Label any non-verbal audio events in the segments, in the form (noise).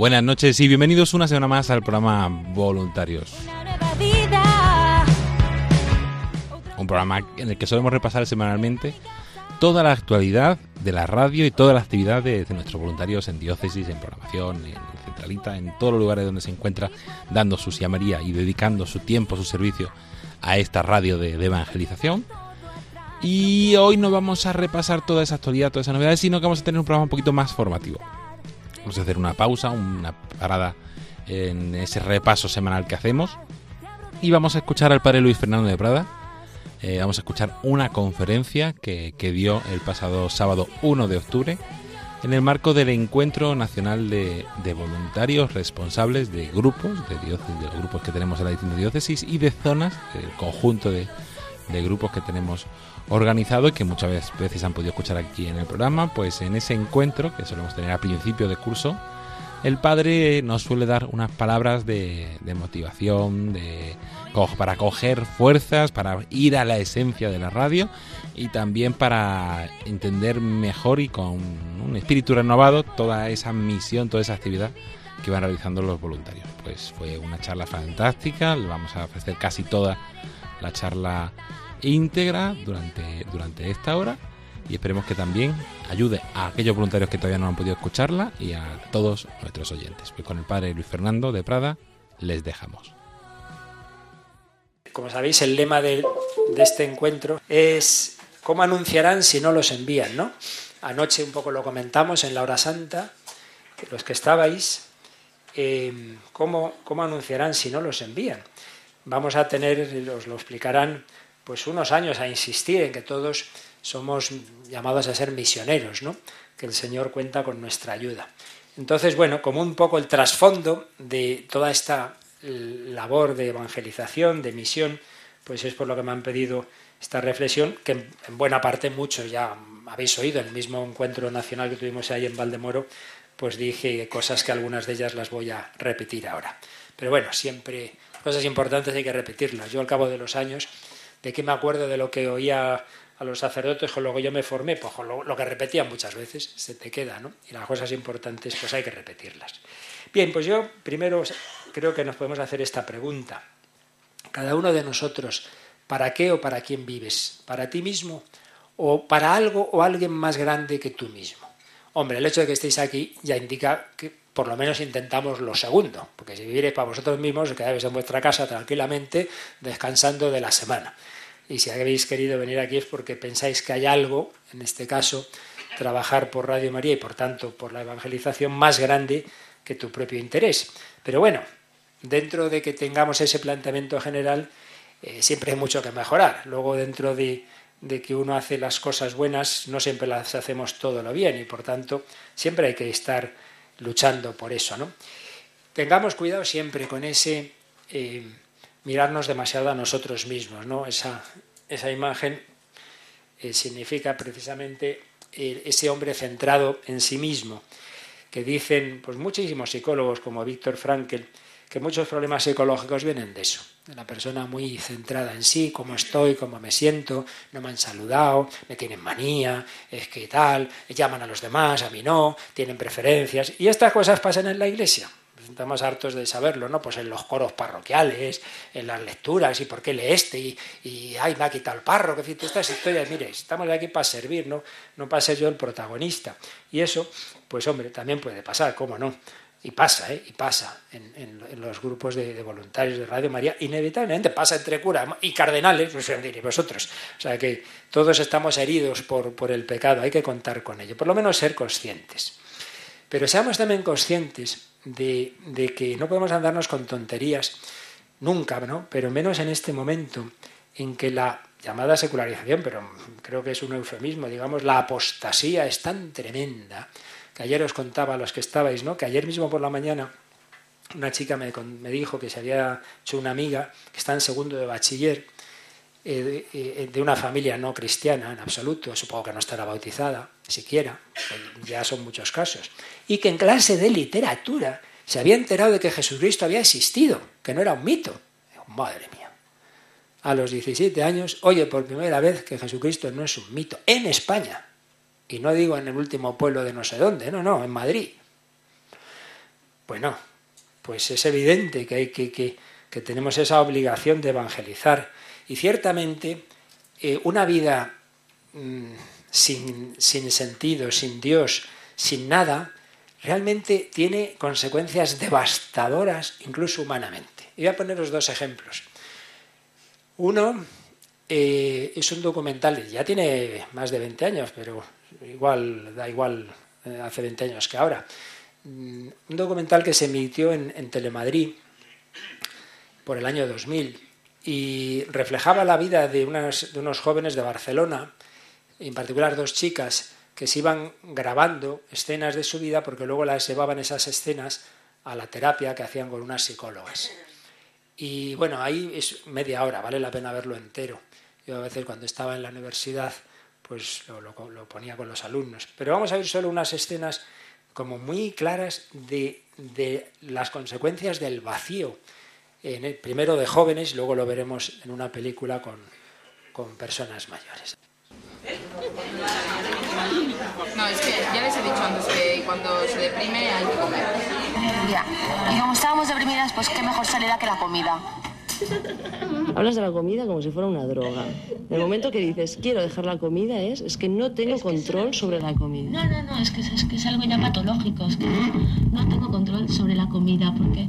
Buenas noches y bienvenidos una semana más al programa Voluntarios. Un programa en el que solemos repasar semanalmente toda la actualidad de la radio y toda la actividad de, nuestros voluntarios en diócesis, en programación, en centralita, en todos los lugares donde se encuentra dando su siamaría y dedicando su tiempo, su servicio a esta radio de, de evangelización. Y hoy no vamos a repasar toda esa actualidad, todas esas novedades, sino que vamos a tener un programa un poquito más formativo. Vamos a hacer una pausa, una parada en ese repaso semanal que hacemos. Y vamos a escuchar al padre Luis Fernando de Prada. Eh, vamos a escuchar una conferencia que, que dio el pasado sábado 1 de octubre en el marco del Encuentro Nacional de, Voluntarios Responsables de Grupos, de, diócesis, de grupos que tenemos en la distintas diócesis y de zonas, el conjunto de, de grupos que tenemos organizado y que muchas veces, han podido escuchar aquí en el programa, pues en ese encuentro que solemos tener a principio de curso, el padre nos suele dar unas palabras de, de motivación, de, para coger fuerzas, para ir a la esencia de la radio y también para entender mejor y con un espíritu renovado toda esa misión, toda esa actividad que van realizando los voluntarios. Pues fue una charla fantástica, le vamos a ofrecer casi toda la charla íntegra durante, durante esta hora y esperemos que también ayude a aquellos voluntarios que todavía no han podido escucharla y a todos nuestros oyentes. Pues con el padre Luis Fernando de Prada les dejamos. Como sabéis, el lema de, este encuentro es ¿cómo anunciarán si no los envían? ¿no? Anoche un poco lo comentamos en la hora santa, los que estabais, eh, ¿cómo, ¿cómo anunciarán si no los envían? Vamos a tener, os lo explicarán, pues unos años a insistir en que todos somos llamados a ser misioneros, ¿no? que el Señor cuenta con nuestra ayuda. Entonces, bueno, como un poco el trasfondo de toda esta labor de evangelización, de misión, pues es por lo que me han pedido esta reflexión, que en en buena parte muchos ya habéis oído en el mismo encuentro nacional que tuvimos ahí en Valdemoro, pues dije cosas que algunas de ellas las voy a repetir ahora. Pero bueno, siempre cosas importantes hay que repetirlas. Yo al cabo de los años, ¿de qué me acuerdo de lo que oía a los sacerdotes con lo que yo me formé? Pues con lo, que repetían muchas veces, se te queda, ¿no? Y las cosas importantes pues hay que repetirlas. Bien, pues yo primero creo que nos podemos hacer esta pregunta. Cada uno de nosotros, ¿para qué o para quién vives? ¿Para ti mismo o para algo o alguien más grande que tú mismo? Hombre, el hecho de que estéis aquí ya indica que por lo menos intentamos lo segundo, porque si vivierais para vosotros mismos, os quedáis en vuestra casa tranquilamente, descansando de la semana. Y si habéis querido venir aquí es porque pensáis que hay algo, en este caso, trabajar por Radio María y por tanto por la evangelización más grande que tu propio interés. Pero bueno, dentro de que tengamos ese planteamiento general, eh, siempre hay mucho que mejorar. Luego, dentro de, que uno hace las cosas buenas, no siempre las hacemos todo lo bien y por tanto siempre hay que estar luchando por eso. ¿no? Tengamos cuidado siempre con ese eh, mirarnos demasiado a nosotros mismos. ¿no? Esa, esa imagen eh, significa precisamente eh, ese hombre centrado en sí mismo, que dicen pues, muchísimos psicólogos como Víctor Frankl, que muchos problemas psicológicos vienen de eso, de la persona muy centrada en sí, cómo estoy, cómo me siento, no me han saludado, me tienen manía, es que tal, llaman a los demás, a mí no, tienen preferencias. Y estas cosas pasan en la iglesia. Estamos hartos de saberlo, ¿no? Pues en los coros parroquiales, en las lecturas, y por qué lee este, y, y ay, me ha quitado el parro, que estas historias, mire, estamos aquí para servir, ¿no? No para ser yo el protagonista. Y eso, pues hombre, también puede pasar, ¿cómo no? Y pasa, ¿eh? Y pasa en, los grupos de, voluntarios de Radio María. Inevitablemente pasa entre curas y cardenales, pues y vosotros. O sea que todos estamos heridos por, por el pecado, hay que contar con ello. Por lo menos ser conscientes. Pero seamos también conscientes de, que no podemos andarnos con tonterías nunca, ¿no? Pero menos en este momento en que la llamada secularización, pero creo que es un eufemismo, digamos, la apostasía es tan tremenda ayer os contaba a los que estabais, ¿no? que ayer mismo por la mañana una chica me, dijo que se había hecho una amiga que está en segundo de bachiller, de, una familia no cristiana en absoluto, supongo que no estará bautizada, siquiera, ya son muchos casos, y que en clase de literatura se había enterado de que Jesucristo había existido, que no era un mito. Madre mía. A los 17 años, oye por primera vez que Jesucristo no es un mito, en España. Y no digo en el último pueblo de no sé dónde, no, no, en Madrid. Bueno, pues es evidente que, hay que, que, tenemos esa obligación de evangelizar. Y ciertamente eh, una vida mm, sin, sentido, sin Dios, sin nada, realmente tiene consecuencias devastadoras, incluso humanamente. Y voy a poneros dos ejemplos. Uno eh, es un documental, ya tiene más de 20 años, pero igual, da igual eh, hace 20 años que ahora. Mm, un documental que se emitió en, Telemadrid por el año 2000 y reflejaba la vida de, unas, de unos jóvenes de Barcelona, en particular dos chicas, que se iban grabando escenas de su vida porque luego las llevaban esas escenas a la terapia que hacían con unas psicólogas. Y bueno, ahí es media hora, vale la pena verlo entero. Yo a veces cuando estaba en la universidad pues lo, ponía con los alumnos. Pero vamos a ver solo unas escenas como muy claras de, las consecuencias del vacío, en primero de jóvenes, y luego lo veremos en una película con, personas mayores. No, es que ya les he dicho antes que cuando se deprime hay que comer. Ya, y como estábamos deprimidas, pues qué mejor salida que la comida. Hablas de la comida como si fuera una droga. En el momento que dices quiero dejar la comida es, es que no tengo control sobre la comida. No, no, no, es que es, que es algo ya patológico. Es que no, tengo control sobre la comida porque...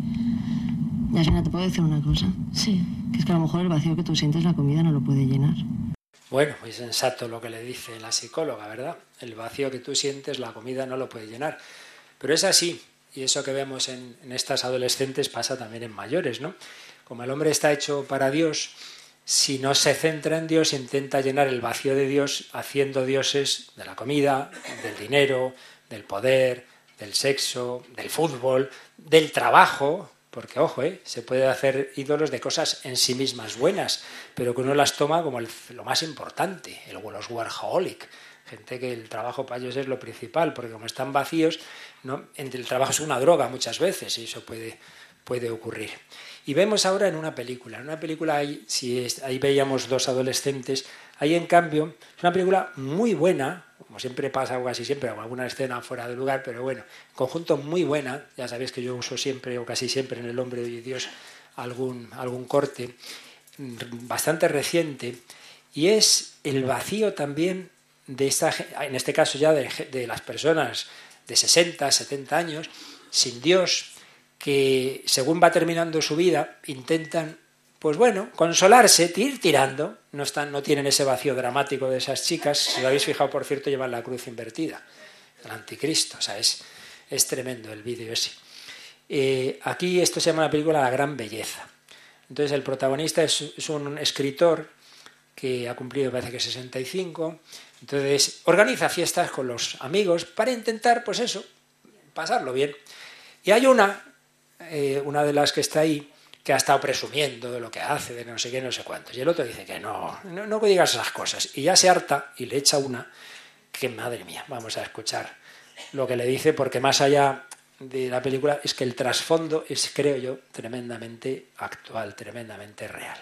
Ya, ¿te puedo decir una cosa? Sí. Que es que a lo mejor el vacío que tú sientes la comida no lo puede llenar. Bueno, muy sensato lo que le dice la psicóloga, ¿verdad? El vacío que tú sientes la comida no lo puede llenar. Pero es así, y eso que vemos en, en estas adolescentes pasa también en mayores, ¿no? Como el hombre está hecho para Dios, si no se centra en Dios, intenta llenar el vacío de Dios haciendo dioses de la comida, del dinero, del poder, del sexo, del fútbol, del trabajo, porque ojo, ¿eh? se puede hacer ídolos de cosas en sí mismas buenas, pero que uno las toma como lo más importante, el, los workaholic, gente que el trabajo para ellos es lo principal, porque como están vacíos, ¿no? el trabajo es una droga muchas veces y eso puede, puede ocurrir. Y vemos ahora en una película, en una película ahí, si ahí veíamos dos adolescentes, ahí en cambio es una película muy buena, como siempre pasa o casi siempre, alguna escena fuera de lugar, pero bueno, conjunto muy buena, ya sabéis que yo uso siempre o casi siempre en El hombre de Dios algún, algún corte, mm, bastante reciente, y es el vacío también de esta, en este caso ya de, de las personas de 60, 70 años, sin Dios, que según va terminando su vida intentan, pues bueno, consolarse, ir tirando, no, están, no tienen ese vacío dramático de esas chicas, si lo habéis fijado por cierto llevan la cruz invertida, el anticristo, o sea, es, es tremendo el vídeo ese. Eh, aquí esto se llama la película La gran belleza. Entonces el protagonista es, un escritor que ha cumplido parece que 65, entonces organiza fiestas con los amigos para intentar, pues eso, pasarlo bien. Y hay una eh, una de las que está ahí, que ha estado presumiendo de lo que hace, de no sé qué, no sé cuántos. Y el otro dice que no, no, no digas esas cosas. Y ya se harta y le echa una que, madre mía, vamos a escuchar lo que le dice, porque más allá de la película es que el trasfondo es, creo yo, tremendamente actual, tremendamente real.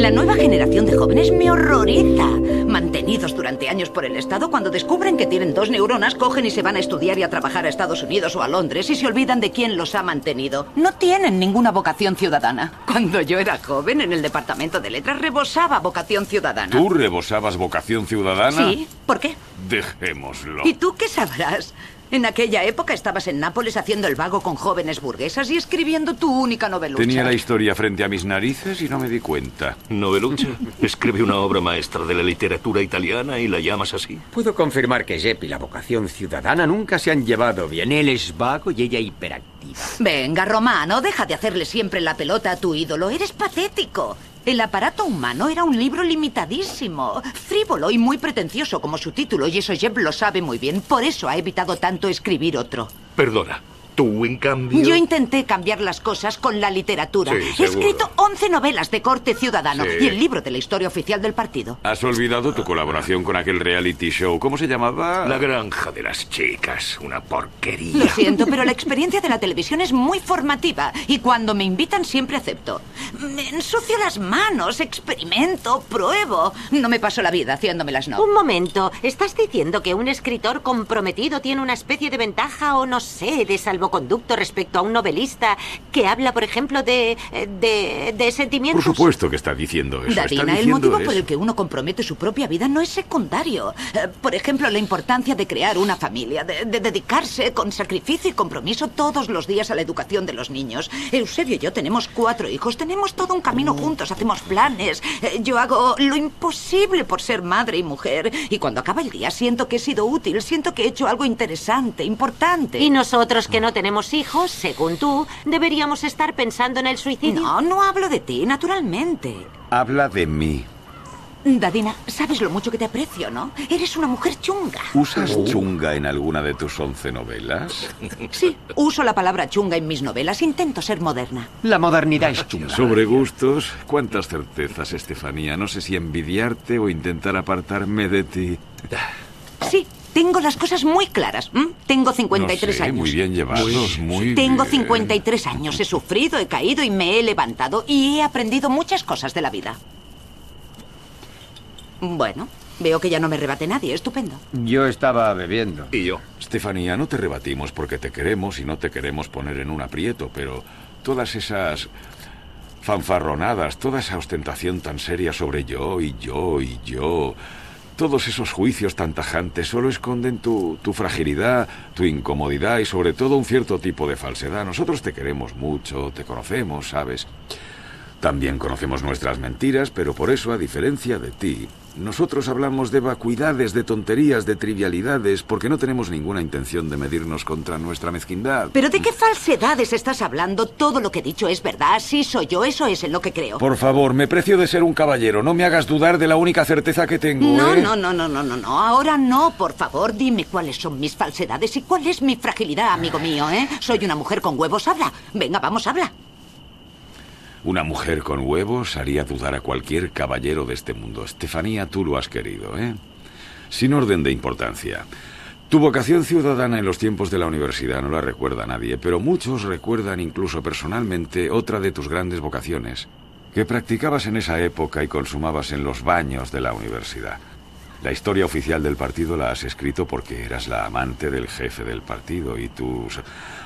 La nueva generación de jóvenes me horroriza. Mantenidos durante años por el Estado, cuando descubren que tienen dos neuronas, cogen y se van a estudiar y a trabajar a Estados Unidos o a Londres y se olvidan de quién los ha mantenido. No tienen ninguna vocación ciudadana. Cuando yo era joven, en el departamento de letras rebosaba vocación ciudadana. ¿Tú rebosabas vocación ciudadana? Sí, ¿por qué? Dejémoslo. ¿Y tú qué sabrás? En aquella época estabas en Nápoles haciendo el vago con jóvenes burguesas y escribiendo tu única novelucha. Tenía la historia frente a mis narices y no me di cuenta. ¿Novelucha? (laughs) Escribe una obra maestra de la literatura italiana y la llamas así. Puedo confirmar que Jep y la vocación ciudadana nunca se han llevado bien. Él es vago y ella hiperactiva. Venga, Romano, deja de hacerle siempre la pelota a tu ídolo. Eres patético. El aparato humano era un libro limitadísimo, frívolo y muy pretencioso como su título, y eso Jeb lo sabe muy bien. Por eso ha evitado tanto escribir otro. Perdona. Tú, en cambio... Yo intenté cambiar las cosas con la literatura. Sí, He escrito 11 novelas de corte ciudadano Sí. y el libro de la historia oficial del partido. ¿Has olvidado tu colaboración con aquel reality show? ¿Cómo se llamaba? La granja de las chicas. Una porquería. Lo siento, pero la experiencia de la televisión es muy formativa y cuando me invitan siempre acepto. Me ensucio las manos, experimento, pruebo. No me paso la vida haciéndomelas no. Un momento, ¿estás diciendo que un escritor comprometido tiene una especie de ventaja o no sé, de salvoconducto respecto a un novelista que habla, por ejemplo, de. de. de sentimientos? Por supuesto que está diciendo eso. está Davina, el diciendo motivo por eso. el que uno compromete su propia vida no es secundario. Eh, Por ejemplo, la importancia de crear una familia, de, de dedicarse con sacrificio y compromiso todos los días a la educación de los niños. Eusebio y yo tenemos cuatro hijos, tenemos todo un camino juntos, hacemos planes. Eh, Yo hago lo imposible por ser madre y mujer. Y cuando acaba el día siento que he sido útil, siento que he hecho algo interesante, importante. Y nosotros que no tenemos hijos, según tú, deberíamos estar pensando en el suicidio. No, no hablo de ti, naturalmente. Habla de mí. Dadina, sabes lo mucho que te aprecio, ¿no? Eres una mujer chunga. ¿Usas chunga en alguna de tus once novelas? Sí, uso la palabra chunga en mis novelas. Intento ser moderna. La modernidad es chunga. Sobre gustos, cuántas certezas, Estefanía. No sé si envidiarte o intentar apartarme de ti. Sí, tengo las cosas muy claras. ¿m? Tengo 53 no sé, años. Muy bien llevados, muy Tengo bien. 53 años. He sufrido, he caído y me he levantado y he aprendido muchas cosas de la vida. Bueno, veo que ya no me rebate nadie. Estupendo. Yo estaba bebiendo. Y yo. Estefanía, no te rebatimos porque te queremos y no te queremos poner en un aprieto, pero todas esas fanfarronadas, toda esa ostentación tan seria sobre yo y yo y yo, todos esos juicios tan tajantes solo esconden tu, tu fragilidad, tu incomodidad y sobre todo un cierto tipo de falsedad. Nosotros te queremos mucho, te conocemos, ¿sabes? También conocemos nuestras mentiras, pero por eso, a diferencia de ti, nosotros hablamos de vacuidades, de tonterías, de trivialidades, porque no tenemos ninguna intención de medirnos contra nuestra mezquindad. ¿Pero de qué falsedades estás hablando? Todo lo que he dicho es verdad. Sí soy yo. Eso es en lo que creo. Por favor, me precio de ser un caballero. No me hagas dudar de la única certeza que tengo. No, ¿eh? no, no, no, no, no, no. Ahora no, por favor. Dime cuáles son mis falsedades y cuál es mi fragilidad, amigo mío, ¿eh? Soy una mujer con huevos. Habla. Venga, vamos, habla. Una mujer con huevos haría dudar a cualquier caballero de este mundo. Estefanía, tú lo has querido, ¿eh? Sin orden de importancia. Tu vocación ciudadana en los tiempos de la universidad no la recuerda nadie, pero muchos recuerdan incluso personalmente otra de tus grandes vocaciones, que practicabas en esa época y consumabas en los baños de la universidad. La historia oficial del partido la has escrito porque eras la amante del jefe del partido y tus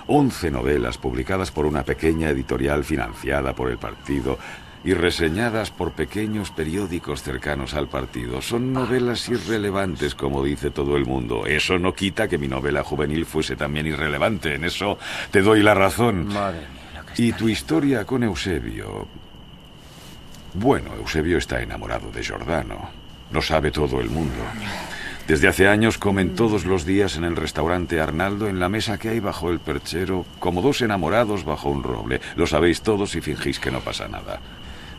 once novelas publicadas por una pequeña editorial financiada por el partido y reseñadas por pequeños periódicos cercanos al partido son novelas irrelevantes, como dice todo el mundo. Eso no quita que mi novela juvenil fuese también irrelevante. En eso te doy la razón. Madre mía, lo que Y tu historia con Eusebio. Bueno, Eusebio está enamorado de Giordano. Lo sabe todo el mundo. Desde hace años comen todos los días en el restaurante Arnaldo en la mesa que hay bajo el perchero, como dos enamorados bajo un roble. Lo sabéis todos y fingís que no pasa nada.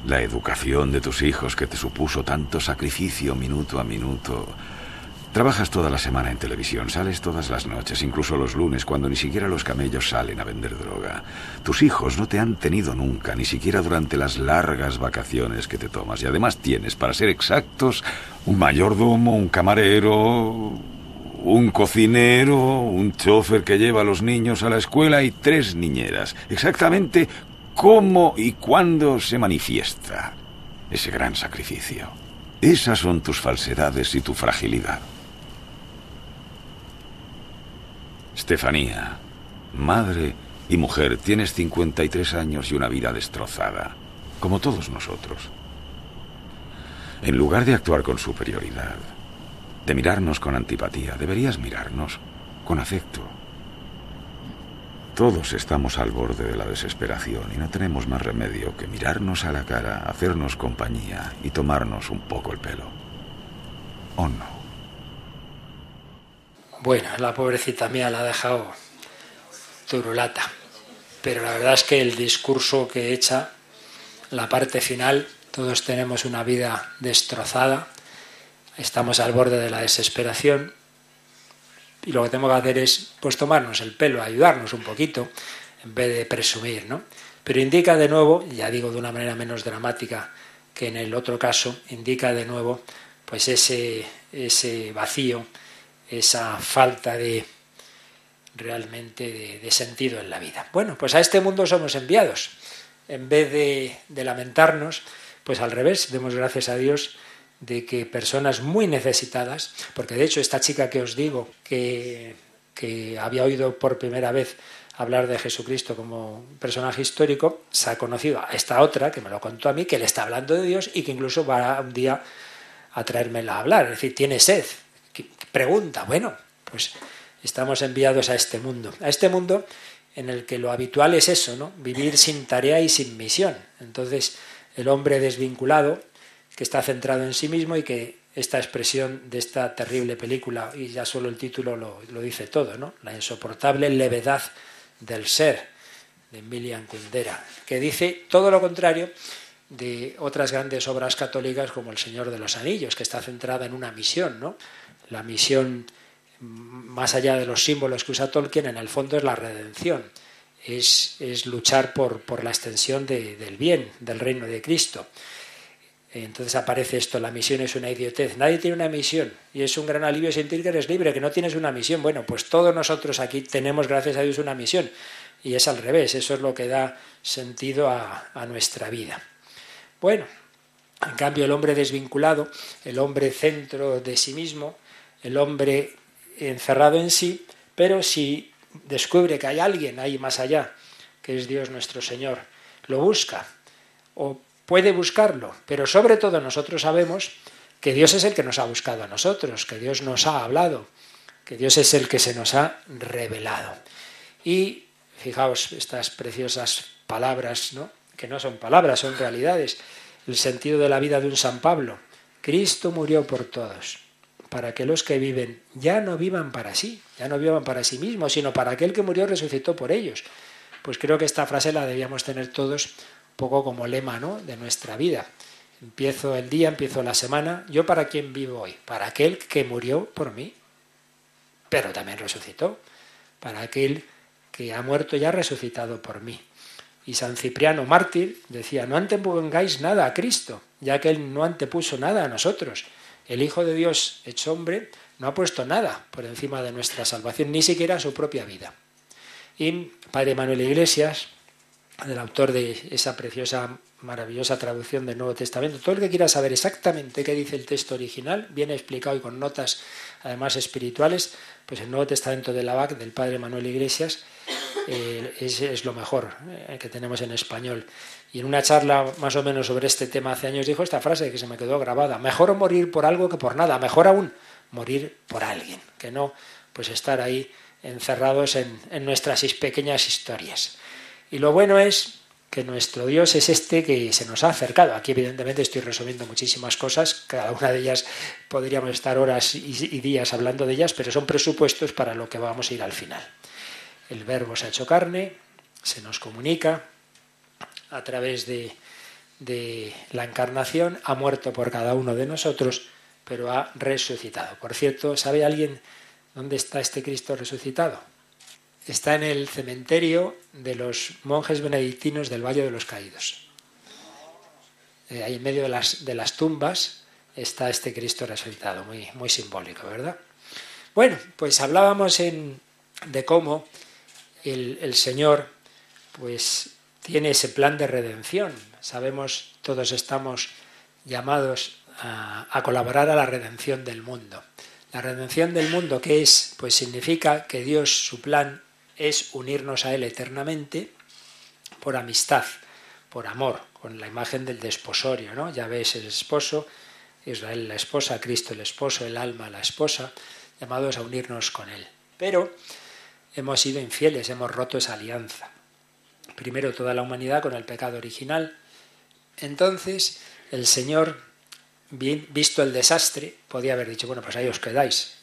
La educación de tus hijos que te supuso tanto sacrificio minuto a minuto. Trabajas toda la semana en televisión, sales todas las noches, incluso los lunes, cuando ni siquiera los camellos salen a vender droga. Tus hijos no te han tenido nunca, ni siquiera durante las largas vacaciones que te tomas. Y además tienes, para ser exactos, un mayordomo, un camarero, un cocinero, un chofer que lleva a los niños a la escuela y tres niñeras. Exactamente cómo y cuándo se manifiesta. ese gran sacrificio. Esas son tus falsedades y tu fragilidad. Estefanía, madre y mujer, tienes 53 años y una vida destrozada, como todos nosotros. En lugar de actuar con superioridad, de mirarnos con antipatía, deberías mirarnos con afecto. Todos estamos al borde de la desesperación y no tenemos más remedio que mirarnos a la cara, hacernos compañía y tomarnos un poco el pelo. ¿O no? Bueno, la pobrecita mía la ha dejado turulata. Pero la verdad es que el discurso que echa, la parte final, todos tenemos una vida destrozada, estamos al borde de la desesperación y lo que tenemos que hacer es pues tomarnos el pelo, ayudarnos un poquito en vez de presumir, ¿no? Pero indica de nuevo, ya digo de una manera menos dramática que en el otro caso, indica de nuevo pues ese, ese vacío, esa falta de realmente de, sentido en la vida. Bueno, pues a este mundo somos enviados. En vez de, lamentarnos, pues al revés, demos gracias a Dios de que personas muy necesitadas, porque de hecho esta chica que os digo, que, que había oído por primera vez hablar de Jesucristo como personaje histórico, se ha conocido a esta otra, que me lo contó a mí, que le está hablando de Dios y que incluso va un día a traérmela a hablar, es decir, tiene sed, pregunta, bueno, pues estamos enviados a este mundo, a este mundo en el que lo habitual es eso, ¿no? Vivir sin tarea y sin misión. Entonces, el hombre desvinculado, que está centrado en sí mismo y que esta expresión de esta terrible película, y ya solo el título lo, lo dice todo, ¿no? La insoportable levedad del ser, de Emilian Kundera, que dice todo lo contrario de otras grandes obras católicas como El Señor de los Anillos, que está centrada en una misión, ¿no? La misión más allá de los símbolos que usa Tolkien, en el fondo es la redención, es, es luchar por, por la extensión de, del bien, del reino de Cristo. Entonces aparece esto, la misión es una idiotez. Nadie tiene una misión y es un gran alivio sentir que eres libre, que no tienes una misión. Bueno, pues todos nosotros aquí tenemos, gracias a Dios, una misión y es al revés, eso es lo que da sentido a, a nuestra vida. Bueno, en cambio el hombre desvinculado, el hombre centro de sí mismo, el hombre encerrado en sí, pero si descubre que hay alguien ahí más allá, que es Dios nuestro Señor, lo busca o puede buscarlo, pero sobre todo nosotros sabemos que Dios es el que nos ha buscado a nosotros, que Dios nos ha hablado, que Dios es el que se nos ha revelado. Y fijaos estas preciosas palabras, ¿no? que no son palabras, son realidades, el sentido de la vida de un San Pablo. Cristo murió por todos para que los que viven ya no vivan para sí, ya no vivan para sí mismos, sino para aquel que murió resucitó por ellos. Pues creo que esta frase la debíamos tener todos un poco como lema ¿no? de nuestra vida. Empiezo el día, empiezo la semana. ¿Yo para quién vivo hoy? Para aquel que murió por mí, pero también resucitó. Para aquel que ha muerto y ha resucitado por mí. Y San Cipriano, mártir, decía, no antepongáis nada a Cristo, ya que Él no antepuso nada a nosotros. El Hijo de Dios hecho hombre no ha puesto nada por encima de nuestra salvación, ni siquiera su propia vida. Y Padre Manuel Iglesias, el autor de esa preciosa, maravillosa traducción del Nuevo Testamento, todo el que quiera saber exactamente qué dice el texto original, bien explicado y con notas además espirituales, pues el Nuevo Testamento de la BAC, del Padre Manuel Iglesias, eh, es, es, lo mejor eh, que tenemos en español. Y en una charla más o menos sobre este tema hace años dijo esta frase que se me quedó grabada, mejor morir por algo que por nada, mejor aún morir por alguien, que no pues estar ahí encerrados en, nuestras pequeñas historias. Y lo bueno es que nuestro Dios es este que se nos ha acercado. Aquí evidentemente estoy resumiendo muchísimas cosas, cada una de ellas podríamos estar horas y días hablando de ellas, pero son presupuestos para lo que vamos a ir al final. El verbo se ha hecho carne, se nos comunica, a través de, de la encarnación, ha muerto por cada uno de nosotros, pero ha resucitado. Por cierto, ¿sabe alguien dónde está este Cristo resucitado? Está en el cementerio de los monjes benedictinos del Valle de los Caídos. Eh, ahí en medio de las, de las tumbas está este Cristo resucitado, muy, muy simbólico, ¿verdad? Bueno, pues hablábamos en, de cómo el, el Señor pues tiene ese plan de redención. Sabemos, todos estamos llamados a, colaborar a la redención del mundo. La redención del mundo, ¿qué es? Pues significa que Dios, su plan, es unirnos a Él eternamente por amistad, por amor, con la imagen del desposorio, ¿no? Ya ves el esposo, Israel la esposa, Cristo el esposo, el alma la esposa, llamados a unirnos con Él. Pero hemos sido infieles, hemos roto esa alianza. Primero toda la humanidad con el pecado original. Entonces el Señor, visto el desastre, podía haber dicho, bueno, pues ahí os quedáis.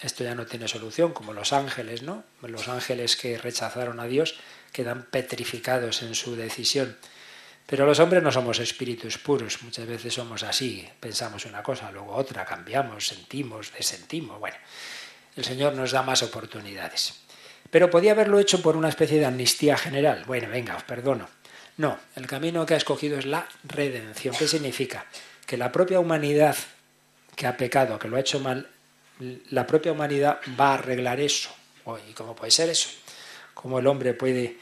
Esto ya no tiene solución, como los ángeles, ¿no? Los ángeles que rechazaron a Dios quedan petrificados en su decisión. Pero los hombres no somos espíritus puros, muchas veces somos así, pensamos una cosa, luego otra, cambiamos, sentimos, desentimos. Bueno, el Señor nos da más oportunidades. Pero podía haberlo hecho por una especie de amnistía general. Bueno, venga, os perdono. No, el camino que ha escogido es la redención. ¿Qué significa? Que la propia humanidad que ha pecado, que lo ha hecho mal, la propia humanidad va a arreglar eso. ¿Y cómo puede ser eso? ¿Cómo el hombre puede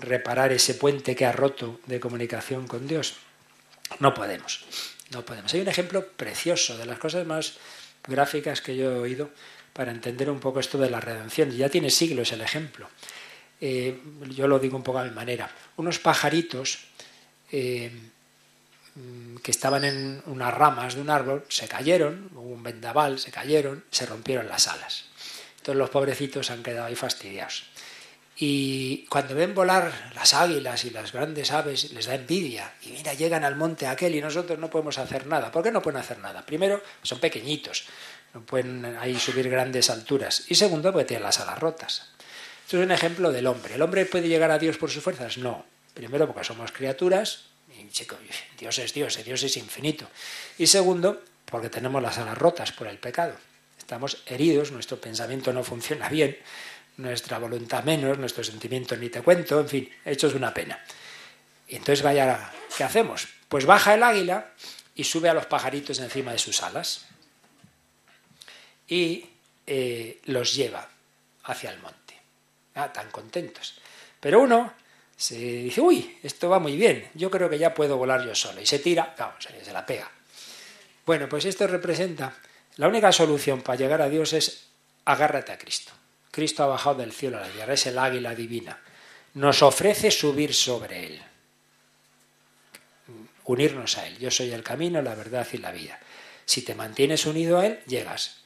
reparar ese puente que ha roto de comunicación con Dios? No podemos, no podemos. Hay un ejemplo precioso de las cosas más gráficas que yo he oído para entender un poco esto de la redención. Ya tiene siglos el ejemplo. Eh, yo lo digo un poco a mi manera. Unos pajaritos eh, que estaban en unas ramas de un árbol se cayeron, hubo un vendaval, se cayeron, se rompieron las alas. Entonces los pobrecitos han quedado ahí fastidiados. Y cuando ven volar las águilas y las grandes aves, les da envidia. Y mira, llegan al monte aquel y nosotros no podemos hacer nada. ¿Por qué no pueden hacer nada? Primero, son pequeñitos, no pueden ahí subir grandes alturas. Y segundo, porque tienen las alas rotas. Esto es un ejemplo del hombre. ¿El hombre puede llegar a Dios por sus fuerzas? No. Primero, porque somos criaturas. Y chico, (laughs) Dios es Dios, Dios es infinito. Y segundo, porque tenemos las alas rotas por el pecado. Estamos heridos, nuestro pensamiento no funciona bien nuestra voluntad menos, nuestros sentimientos ni te cuento, en fin, hechos una pena. Y entonces vaya, ¿qué hacemos? Pues baja el águila y sube a los pajaritos encima de sus alas y eh, los lleva hacia el monte. Ah, tan contentos. Pero uno se dice, uy, esto va muy bien, yo creo que ya puedo volar yo solo. Y se tira, claro, se la pega. Bueno, pues esto representa, la única solución para llegar a Dios es agárrate a Cristo. Cristo ha bajado del cielo a la tierra, es el águila divina. Nos ofrece subir sobre él, unirnos a él. Yo soy el camino, la verdad y la vida. Si te mantienes unido a él, llegas.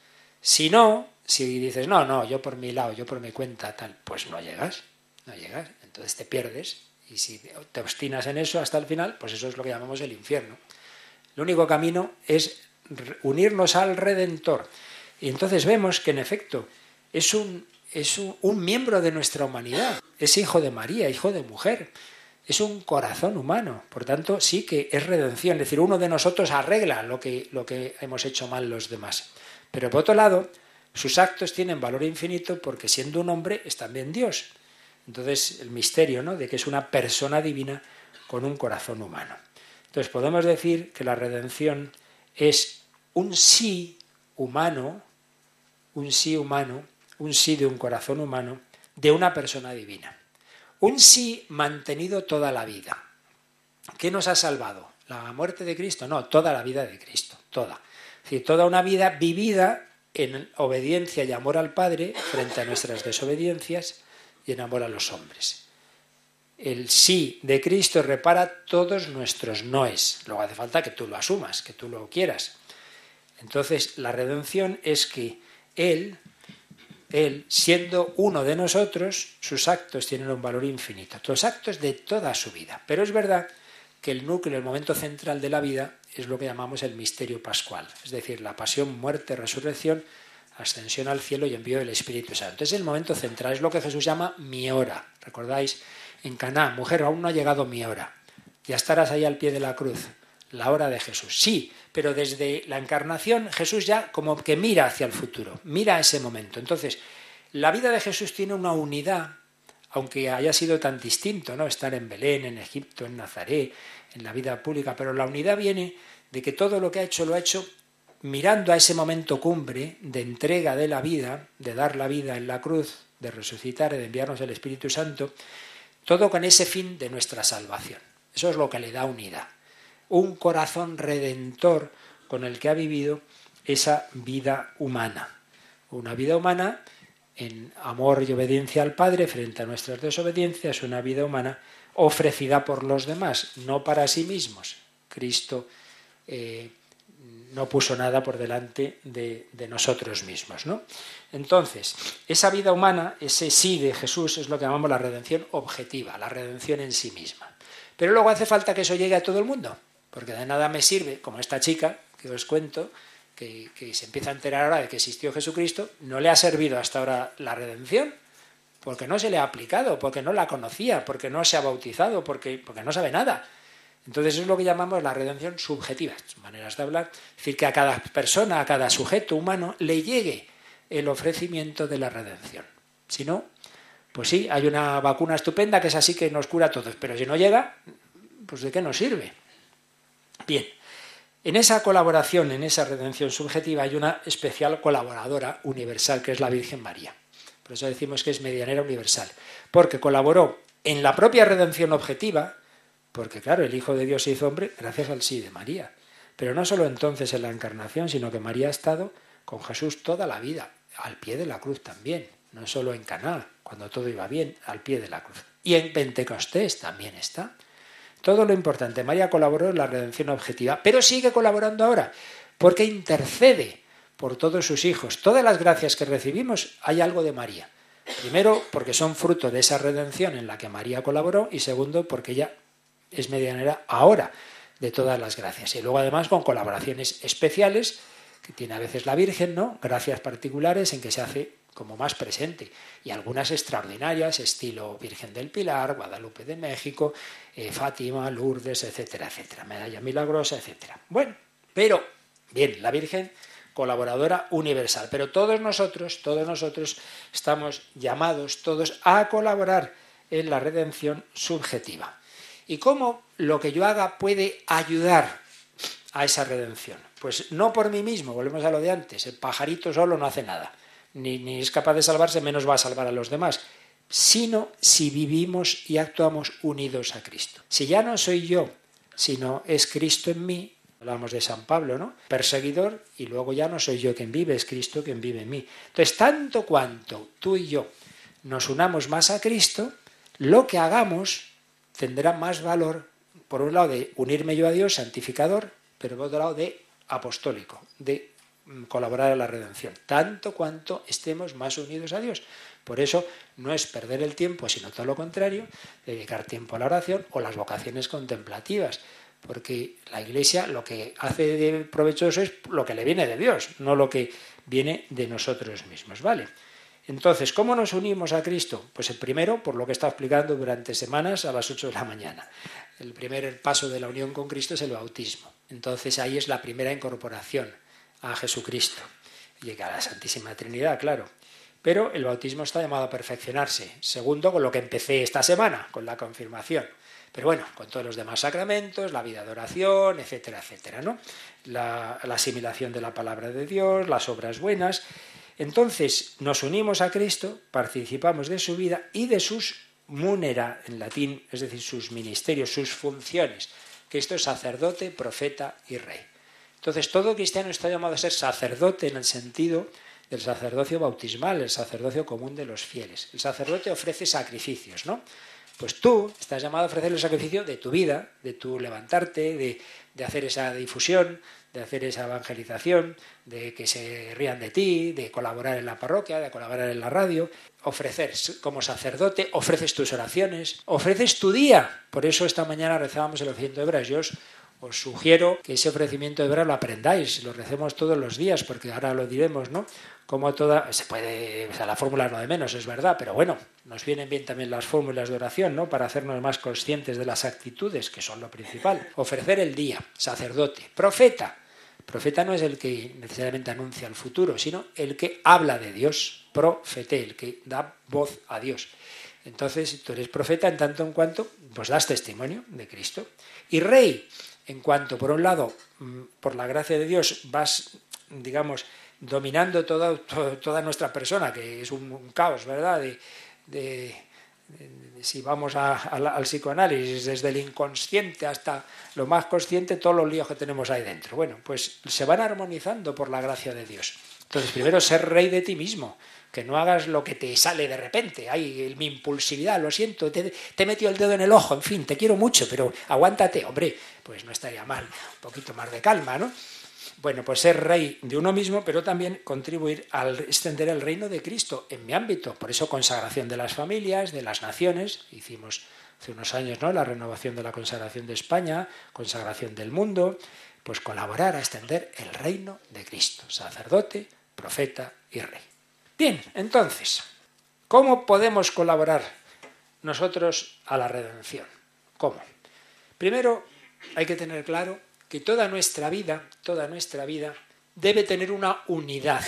Si no, si dices, no, no, yo por mi lado, yo por mi cuenta, tal, pues no llegas, no llegas. Entonces te pierdes. Y si te obstinas en eso hasta el final, pues eso es lo que llamamos el infierno. El único camino es unirnos al Redentor. Y entonces vemos que en efecto es un es un, miembro de nuestra humanidad, es hijo de María, hijo de mujer, es un corazón humano, por tanto sí que es redención, es decir, uno de nosotros arregla lo que, lo que hemos hecho mal los demás. Pero por otro lado, sus actos tienen valor infinito porque siendo un hombre es también Dios. Entonces, el misterio ¿no? de que es una persona divina con un corazón humano. Entonces, podemos decir que la redención es un sí humano, un sí humano, un sí de un corazón humano, de una persona divina. Un sí mantenido toda la vida. ¿Qué nos ha salvado? ¿La muerte de Cristo? No, toda la vida de Cristo, toda. Decir, toda una vida vivida en obediencia y amor al Padre frente a nuestras desobediencias y en amor a los hombres. El sí de Cristo repara todos nuestros noes. Luego hace falta que tú lo asumas, que tú lo quieras. Entonces, la redención es que Él él, siendo uno de nosotros, sus actos tienen un valor infinito, los actos de toda su vida. Pero es verdad que el núcleo, el momento central de la vida, es lo que llamamos el misterio pascual, es decir, la pasión, muerte, resurrección, ascensión al cielo y envío del Espíritu Santo. Entonces el momento central es lo que Jesús llama mi hora. ¿Recordáis? En Caná, mujer, aún no ha llegado mi hora. Ya estarás ahí al pie de la cruz la hora de Jesús. Sí, pero desde la encarnación Jesús ya como que mira hacia el futuro, mira ese momento. Entonces, la vida de Jesús tiene una unidad, aunque haya sido tan distinto, ¿no? Estar en Belén, en Egipto, en Nazaret, en la vida pública, pero la unidad viene de que todo lo que ha hecho lo ha hecho mirando a ese momento cumbre de entrega de la vida, de dar la vida en la cruz, de resucitar, de enviarnos el Espíritu Santo, todo con ese fin de nuestra salvación. Eso es lo que le da unidad. un corazón redentor con el que ha vivido esa vida humana. Una vida humana en amor y obediencia al Padre frente a nuestras desobediencias, una vida humana ofrecida por los demás, no para sí mismos. Cristo eh, no puso nada por delante de, nosotros mismos. ¿no? Entonces, esa vida humana, ese sí de Jesús, es lo que llamamos la redención objetiva, la redención en sí misma. Pero luego hace falta que eso llegue a todo el mundo, porque de nada me sirve, como esta chica que os cuento, que, que, se empieza a enterar ahora de que existió Jesucristo, no le ha servido hasta ahora la redención, porque no se le ha aplicado, porque no la conocía, porque no se ha bautizado, porque, porque no sabe nada. Entonces es lo que llamamos la redención subjetiva, maneras de hablar, es decir, que a cada persona, a cada sujeto humano le llegue el ofrecimiento de la redención. Si no, pues sí, hay una vacuna estupenda que es así que nos cura a todos, pero si no llega, pues ¿de qué nos sirve? Bien, en esa colaboración, en esa redención subjetiva, hay una especial colaboradora universal, que es la Virgen María. Por eso decimos que es medianera universal, porque colaboró en la propia redención objetiva, porque claro, el Hijo de Dios se hizo hombre gracias al sí de María. Pero no solo entonces en la encarnación, sino que María ha estado con Jesús toda la vida, al pie de la cruz también, no solo en Caná, cuando todo iba bien, al pie de la cruz. Y en Pentecostés también está. Todo lo importante, María colaboró en la redención objetiva, pero sigue colaborando ahora, porque intercede por todos sus hijos. Todas las gracias que recibimos hay algo de María. Primero, porque son fruto de esa redención en la que María colaboró, y segundo, porque ella es medianera ahora de todas las gracias. Y luego además con colaboraciones especiales que tiene a veces la Virgen, ¿no? Gracias particulares en que se hace como más presente y algunas extraordinarias, estilo Virgen del Pilar, Guadalupe de México, eh, Fátima, Lourdes, etcétera, etcétera, Medalla Milagrosa, etcétera. Bueno, pero bien, la Virgen colaboradora universal, pero todos nosotros, todos nosotros estamos llamados todos a colaborar en la redención subjetiva. ¿Y cómo lo que yo haga puede ayudar a esa redención? Pues no por mí mismo, volvemos a lo de antes, el pajarito solo no hace nada, ni, ni es capaz de salvarse, menos va a salvar a los demás, sino si vivimos y actuamos unidos a Cristo. Si ya no soy yo, sino es Cristo en mí, hablamos de San Pablo, ¿no? Perseguidor, y luego ya no soy yo quien vive, es Cristo quien vive en mí. Entonces, tanto cuanto tú y yo nos unamos más a Cristo, lo que hagamos tendrá más valor, por un lado, de unirme yo a Dios, santificador, pero por otro lado, de apostólico, de mm, colaborar en la redención, tanto cuanto estemos más unidos a Dios. Por eso no es perder el tiempo, sino todo lo contrario, dedicar tiempo a la oración o las vocaciones contemplativas, porque la Iglesia lo que hace de provechoso es lo que le viene de Dios, no lo que viene de nosotros mismos, ¿vale? Entonces, ¿cómo nos unimos a Cristo? Pues el primero, por lo que estado explicando durante semanas a las 8 de la mañana. El primer paso de la unión con Cristo es el bautismo. Entonces ahí es la primera incorporación a Jesucristo. Llega a la Santísima Trinidad, claro. Pero el bautismo está llamado a perfeccionarse. Segundo, con lo que empecé esta semana, con la confirmación. Pero bueno, con todos los demás sacramentos, la vida de oración, etcétera, etcétera, ¿no? La, la asimilación de la palabra de Dios, las obras buenas. Entonces nos unimos a Cristo, participamos de su vida y de sus munera en latín, es decir, sus ministerios, sus funciones. Cristo es sacerdote, profeta y rey. Entonces todo cristiano está llamado a ser sacerdote en el sentido del sacerdocio bautismal, el sacerdocio común de los fieles. El sacerdote ofrece sacrificios, ¿no? Pues tú estás llamado a ofrecer el sacrificio de tu vida, de tu levantarte, de, de hacer esa difusión, de hacer esa evangelización, de que se rían de ti, de colaborar en la parroquia, de colaborar en la radio, ofrecer como sacerdote, ofreces tus oraciones, ofreces tu día. Por eso esta mañana rezábamos el ofrecimiento de hebras. Os, sugiero que ese ofrecimiento de hebras lo aprendáis, lo recemos todos los días, porque ahora lo diremos, ¿no? Como toda, se puede, o sea, la fórmula no de menos, es verdad, pero bueno, nos vienen bien también las fórmulas de oración, ¿no? Para hacernos más conscientes de las actitudes, que son lo principal. Ofrecer el día, sacerdote, profeta, Profeta no es el que necesariamente anuncia el futuro, sino el que habla de Dios, profete, el que da voz a Dios. Entonces, tú eres profeta en tanto en cuanto pues das testimonio de Cristo. Y rey, en cuanto, por un lado, mm, por la gracia de Dios, vas, digamos, dominando toda, toda nuestra persona, que es un, caos, ¿verdad? De, si vamos al psicoanálisis desde el inconsciente hasta lo más consciente, todos los líos que tenemos ahí dentro. Bueno, pues se van armonizando por la gracia de Dios. Entonces, primero, ser rey de ti mismo, que no hagas lo que te sale de repente. Ay, mi impulsividad, lo siento, te, te he metido el dedo en el ojo, en fin, te quiero mucho, pero aguántate, hombre, pues no estaría mal, un poquito más de calma, ¿no? Bueno, pues ser rey de uno mismo, pero también contribuir al extender el reino de Cristo en mi ámbito. Por eso consagración de las familias, de las naciones. Hicimos hace unos años ¿no? la renovación de la consagración de España, consagración del mundo. Pues colaborar a extender el reino de Cristo, sacerdote, profeta y rey. Bien, entonces, ¿cómo podemos colaborar nosotros a la redención? ¿Cómo? Primero, hay que tener claro que toda nuestra vida, toda nuestra vida debe tener una unidad.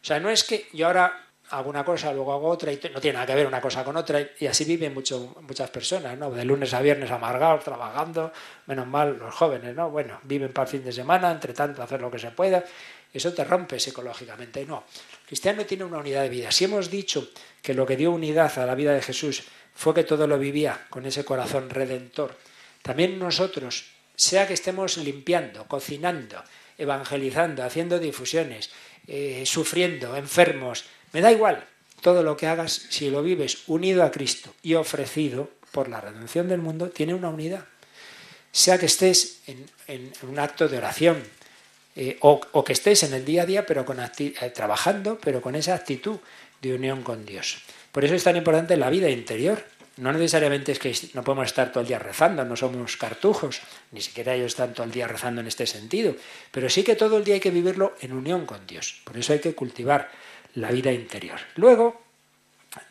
O sea, no es que yo ahora hago una cosa, luego hago otra y no tiene nada que ver una cosa con otra y así viven muchas personas, ¿no? De lunes a viernes amargados, trabajando, menos mal los jóvenes, ¿no? Bueno, viven para el fin de semana, entre tanto hacer lo que se pueda. Eso te rompe psicológicamente. No, cristiano tiene una unidad de vida. Si hemos dicho que lo que dio unidad a la vida de Jesús fue que todo lo vivía con ese corazón redentor, también nosotros sea que estemos limpiando, cocinando, evangelizando, haciendo difusiones, eh, sufriendo, enfermos, me da igual todo lo que hagas si lo vives unido a Cristo y ofrecido por la redención del mundo, tiene una unidad. Sea que estés en, un acto de oración eh, o, que estés en el día a día pero con eh, trabajando, pero con esa actitud de unión con Dios. Por eso es tan importante la vida interior, no necesariamente es que no podemos estar todo el día rezando, no somos cartujos, ni siquiera ellos están todo el día rezando en este sentido, pero sí que todo el día hay que vivirlo en unión con Dios. Por eso hay que cultivar la vida interior. Luego,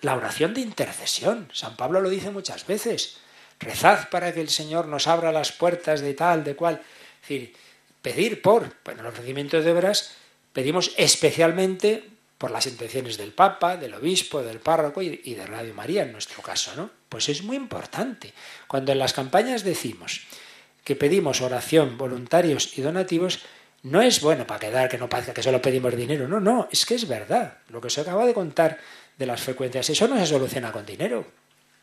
la oración de intercesión. San Pablo lo dice muchas veces. Rezad para que el Señor nos abra las puertas de tal, de cual. Es decir, pedir por, bueno, los ofrecimientos de obras pedimos especialmente por las intenciones del Papa, del Obispo, del Párroco y de Radio María en nuestro caso, ¿no? Pues es muy importante. Cuando en las campañas decimos que pedimos oración, voluntarios y donativos, no es bueno para quedar que no parezca que solo pedimos dinero, no, no, es que es verdad. Lo que se acaba de contar de las frecuencias, eso no se soluciona con dinero,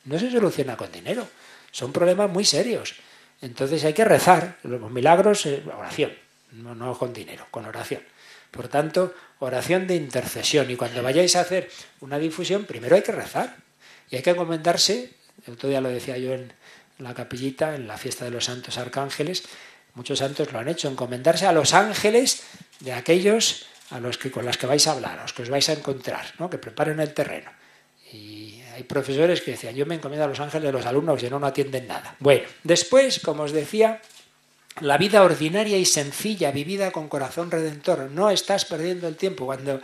no se soluciona con dinero, son problemas muy serios. Entonces hay que rezar, los milagros, eh, oración, no, con dinero, con oración. Por tanto, oración de intercesión. Y cuando vayáis a hacer una difusión, primero hay que rezar. Y hay que encomendarse, el otro día lo decía yo en la capillita, en la fiesta de los santos arcángeles, muchos santos lo han hecho, encomendarse a los ángeles de aquellos a los que con las que vais a hablar, a los que os vais a encontrar, ¿no? que preparen el terreno. Hay profesores que decían, yo me encomiendo a los ángeles de los alumnos, que no, no atienden nada. Bueno, después, como os decía, la vida ordinaria y sencilla, vivida con corazón redentor. No estás perdiendo el tiempo cuando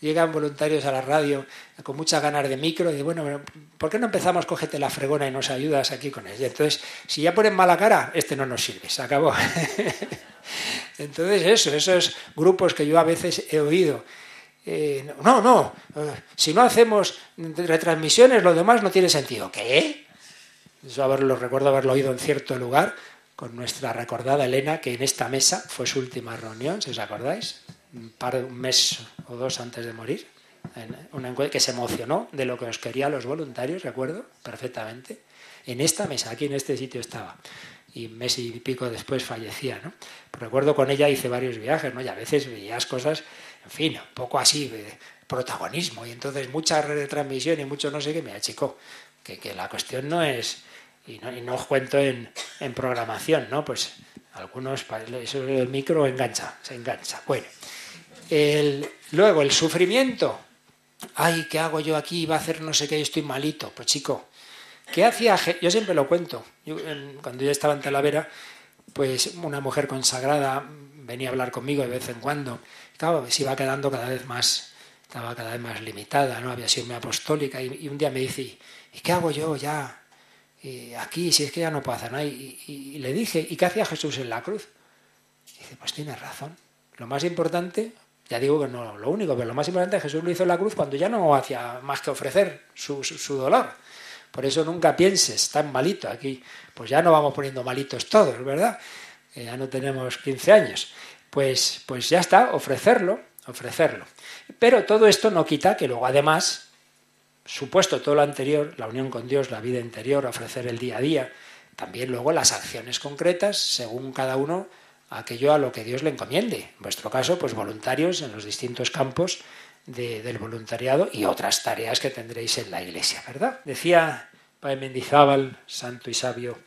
llegan voluntarios a la radio con muchas ganas de micro y bueno, ¿por qué no empezamos? Cógete la fregona y nos ayudas aquí con ella. Entonces, si ya ponen mala cara, este no nos sirve, se acabó. (laughs) Entonces, eso, esos grupos que yo a veces he oído. Eh, no, no, eh, si no hacemos retransmisiones, lo demás no tiene sentido. ¿Qué? Eso haberlo, recuerdo haberlo oído en cierto lugar con nuestra recordada Elena, que en esta mesa fue su última reunión, si os acordáis, un, par, un mes o dos antes de morir, en una que se emocionó de lo que os quería los voluntarios, recuerdo perfectamente. En esta mesa, aquí en este sitio estaba. Y un mes y pico después fallecía, ¿no? recuerdo con ella hice varios viajes, ¿no? Y a veces veías cosas, en fin, un poco así, de protagonismo. Y entonces mucha retransmisión y mucho no sé qué me achicó. Que, la cuestión no es y no, os cuento en, programación, ¿no? Pues algunos, eso el micro engancha, se engancha. Bueno, luego el sufrimiento. Ay, ¿qué hago yo aquí? Va a hacer no sé qué, estoy malito. Pues chico, ¿qué hacía? Yo siempre lo cuento. cuando yo estaba en Talavera, pues una mujer consagrada venía a hablar conmigo de vez en cuando. Claro, se iba quedando cada vez más, estaba cada vez más limitada, ¿no? Había sido muy apostólica y, y un día me dice, ¿y qué hago yo ya? aquí, si es que ya no puedo hacer nada. Y, le dije, ¿y qué hacía Jesús en la cruz? Y dice, pues tienes razón. Lo más importante, ya digo que no lo único, pero lo más importante es Jesús lo hizo en la cruz cuando ya no hacía más que ofrecer su, dolor. Por eso nunca pienses, tan malito aquí. Pues ya no vamos poniendo malitos todos, ¿verdad? ya no tenemos 15 años. Pues, pues ya está, ofrecerlo, ofrecerlo. Pero todo esto no quita que luego además supuesto todo lo anterior, la unión con Dios, la vida interior, ofrecer el día a día, también luego las acciones concretas, según cada uno aquello a lo que Dios le encomiende. En vuestro caso, pues voluntarios en los distintos campos del voluntariado y otras tareas que tendréis en la iglesia, ¿verdad? Decía Padre Mendizábal, santo y sabio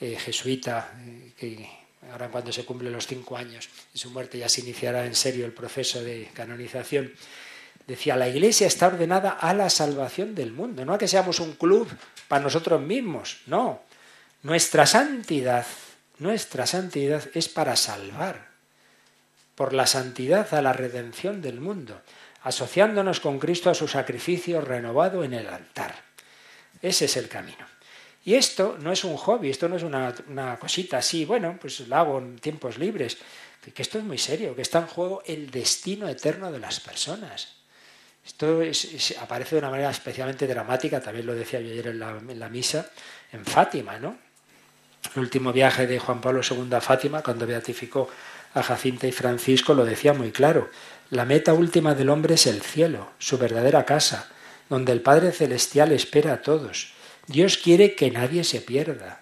eh, jesuita, eh, que ahora cuando se cumplen los cinco años de su muerte ya se iniciará en serio el proceso de canonización, decía, la iglesia está ordenada a la salvación del mundo, no a que seamos un club para nosotros mismos, no. Nuestra santidad, nuestra santidad es para salvar, por la santidad a la redención del mundo asociándonos con Cristo a su sacrificio renovado en el altar. Ese es el camino. Y esto no es un hobby, esto no es una, cosita así, bueno, pues lo hago en tiempos libres, que, esto es muy serio, que está en juego el destino eterno de las personas. Esto aparece de una manera especialmente dramática, también lo decía yo ayer en la, en la misa, en Fátima, ¿no? El último viaje de Juan Pablo II a Fátima, cuando beatificó a Jacinta y Francisco, lo decía muy claro. La meta última del hombre es el cielo, su verdadera casa, donde el Padre Celestial espera a todos. Dios quiere que nadie se pierda.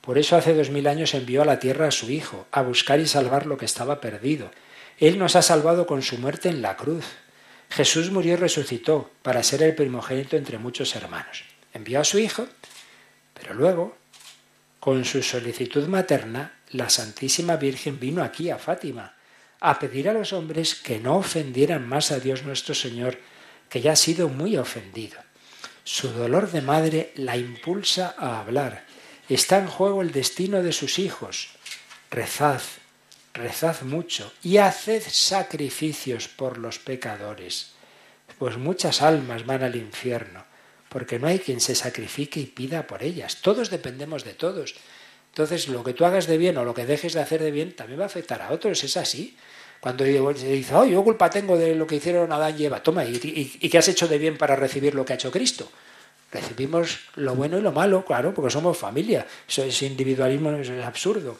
Por eso hace dos mil años envió a la tierra a su Hijo, a buscar y salvar lo que estaba perdido. Él nos ha salvado con su muerte en la cruz. Jesús murió y resucitó para ser el primogénito entre muchos hermanos. Envió a su Hijo, pero luego, con su solicitud materna, la Santísima Virgen vino aquí a Fátima a pedir a los hombres que no ofendieran más a Dios nuestro Señor, que ya ha sido muy ofendido. Su dolor de madre la impulsa a hablar. Está en juego el destino de sus hijos. Rezad, rezad mucho y haced sacrificios por los pecadores, pues muchas almas van al infierno, porque no hay quien se sacrifique y pida por ellas. Todos dependemos de todos. Entonces, lo que tú hagas de bien o lo que dejes de hacer de bien también va a afectar a otros, es así. Cuando dice, oh, yo culpa tengo de lo que hicieron Adán y Eva, toma, ¿y, y, qué has hecho de bien para recibir lo que ha hecho Cristo? Recibimos lo bueno y lo malo, claro, porque somos familia. Eso, ese individualismo es absurdo.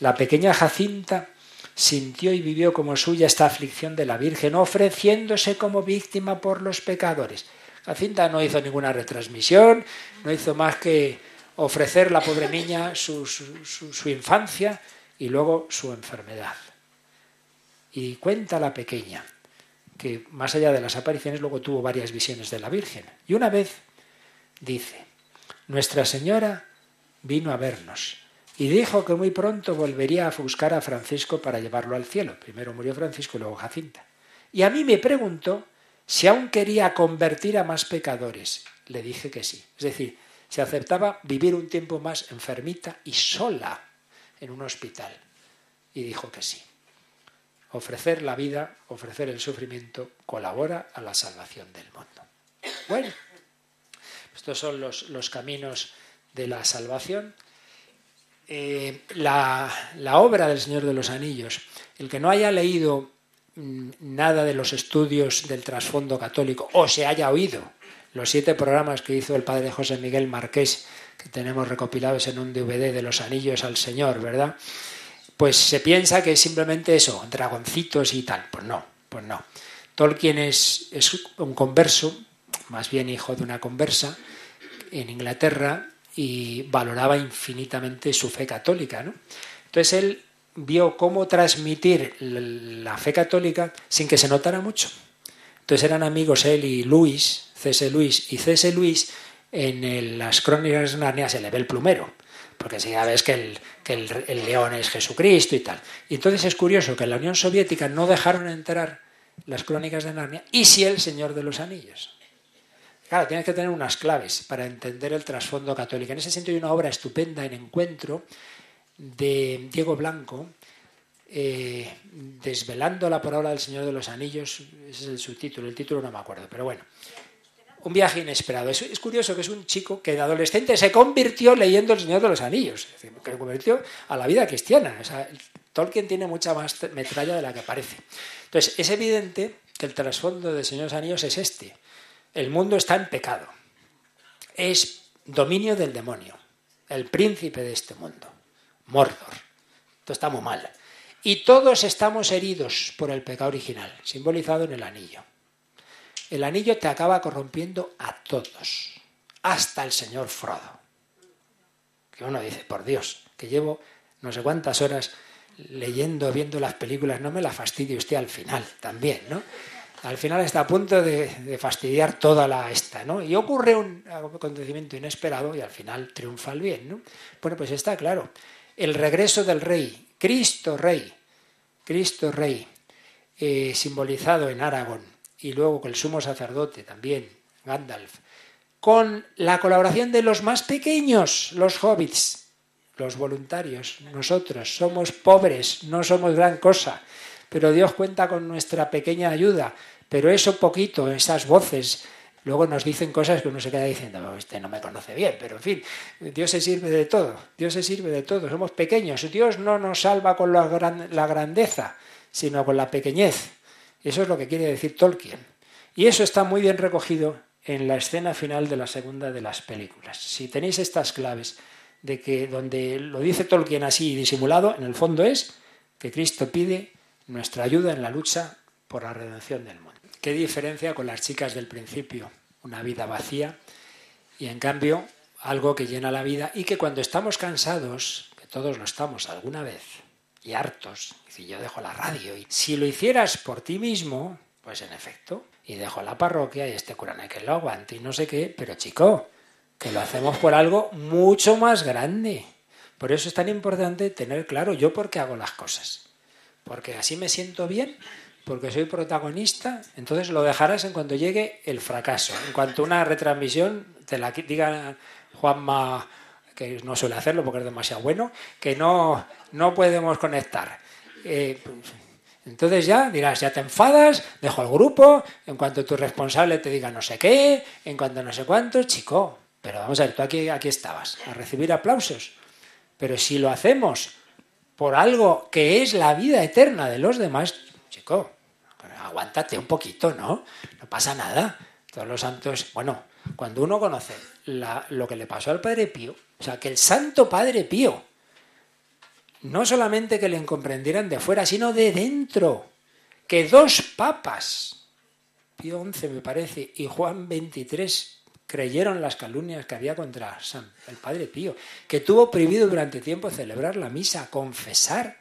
La pequeña Jacinta sintió y vivió como suya esta aflicción de la Virgen, ofreciéndose como víctima por los pecadores. Jacinta no hizo ninguna retransmisión, no hizo más que ofrecer la pobre niña su, infancia y luego su enfermedad. Y cuenta la pequeña que más allá de las apariciones luego tuvo varias visiones de la Virgen. Y una vez dice, Nuestra Señora vino a vernos y dijo que muy pronto volvería a buscar a Francisco para llevarlo al cielo. Primero murió Francisco y luego Jacinta. Y a mí me preguntó si aún quería convertir a más pecadores. Le dije que sí. Es decir, se aceptaba vivir un tiempo más enfermita y sola en un hospital. Y dijo que sí. Ofrecer la vida, ofrecer el sufrimiento, colabora a la salvación del mundo. Bueno, estos son los, los caminos de la salvación. Eh, la, la obra del Señor de los Anillos, el que no haya leído mm, nada de los estudios del trasfondo católico o se haya oído los siete programas que hizo el padre José Miguel Marqués, que tenemos recopilados en un DVD de los anillos al Señor, ¿verdad? Pues se piensa que es simplemente eso, dragoncitos y tal. Pues no, pues no. Tolkien es, es un converso, más bien hijo de una conversa, en Inglaterra y valoraba infinitamente su fe católica. ¿no? Entonces él vio cómo transmitir la fe católica sin que se notara mucho. Entonces eran amigos él y Luis, C.S. Luis y C.S. Luis en las crónicas de Narnia se le ve el plumero, porque si ya ves que, el, león es Jesucristo y tal. Y entonces es curioso que en la Unión Soviética no dejaron entrar las crónicas de Narnia y sí el Señor de los Anillos. Claro, tienes que tener unas claves para entender el trasfondo católico. En ese sentido hay una obra estupenda en encuentro de Diego Blanco, eh, Desvelando la palabra del Señor de los Anillos, ese es el subtítulo, el título no me acuerdo, pero bueno, un viaje inesperado. Es, curioso que es un chico que de adolescente se convirtió leyendo El Señor de los Anillos, que se convirtió a la vida cristiana. Tolkien tiene mucha más metralla de la que parece. Entonces, es evidente que el trasfondo de Señor de los Anillos es este. El mundo está en pecado. Es dominio del demonio, el príncipe de este mundo, Mordor. Esto está muy mal. Y todos estamos heridos por el pecado original, simbolizado en el anillo. El anillo te acaba corrompiendo a todos, hasta el señor Frodo. Que uno dice, por Dios, que llevo no sé cuántas horas leyendo, viendo las películas, no me la fastidie usted al final también, ¿no? Al final está a punto de, fastidiar toda la esta, ¿no? Y ocurre un acontecimiento inesperado y al final triunfa el bien, ¿no? Bueno, pues está claro. El regreso del rey, Cristo Rey, Cristo Rey, eh, simbolizado en Aragón, y luego con el sumo sacerdote también, Gandalf, con la colaboración de los más pequeños, los hobbits, los voluntarios, nosotros somos pobres, no somos gran cosa, pero Dios cuenta con nuestra pequeña ayuda, pero eso poquito, esas voces, luego nos dicen cosas que uno se queda diciendo, oh, este no me conoce bien, pero en fin, Dios se sirve de todo, Dios se sirve de todo, somos pequeños, Dios no nos salva con la, la grandeza, sino con la pequeñez. Eso es lo que quiere decir Tolkien. Y eso está muy bien recogido en la escena final de la segunda de las películas. Si tenéis estas claves, de que donde lo dice Tolkien así disimulado, en el fondo es que Cristo pide nuestra ayuda en la lucha por la redención del mundo. ¿Qué diferencia con las chicas del principio? Una vida vacía y en cambio algo que llena la vida y que cuando estamos cansados, que todos lo estamos alguna vez, y hartos, si yo dejo la radio y si lo hicieras por ti mismo, pues en efecto, y dejo la parroquia y este cura que lo aguante y no sé qué, pero chico, que lo hacemos por algo mucho más grande. Por eso es tan importante tener claro yo por qué hago las cosas. Porque así me siento bien, porque soy protagonista, entonces lo dejarás en cuanto llegue el fracaso. En cuanto una retransmisión te la diga Juanma, que no suele hacerlo porque es demasiado bueno, que no, no podemos conectar. Eh, entonces ya dirás, ya te enfadas, dejo el grupo, en cuanto tu responsable te diga no sé qué, en cuanto no sé cuánto, chico, pero vamos a ver, tú aquí, aquí estabas, a recibir aplausos. Pero si lo hacemos por algo que es la vida eterna de los demás, chico, aguántate un poquito, ¿no? No pasa nada. Todos los santos, bueno, cuando uno conoce lo que le pasó al Padre Pío, o sea, que el Santo Padre Pío, no solamente que le incomprendieran de fuera, sino de dentro, que dos papas, Pío XI me parece, y Juan XXIII, creyeron las calumnias que había contra San, el Padre Pío, que tuvo prohibido durante tiempo celebrar la misa, confesar.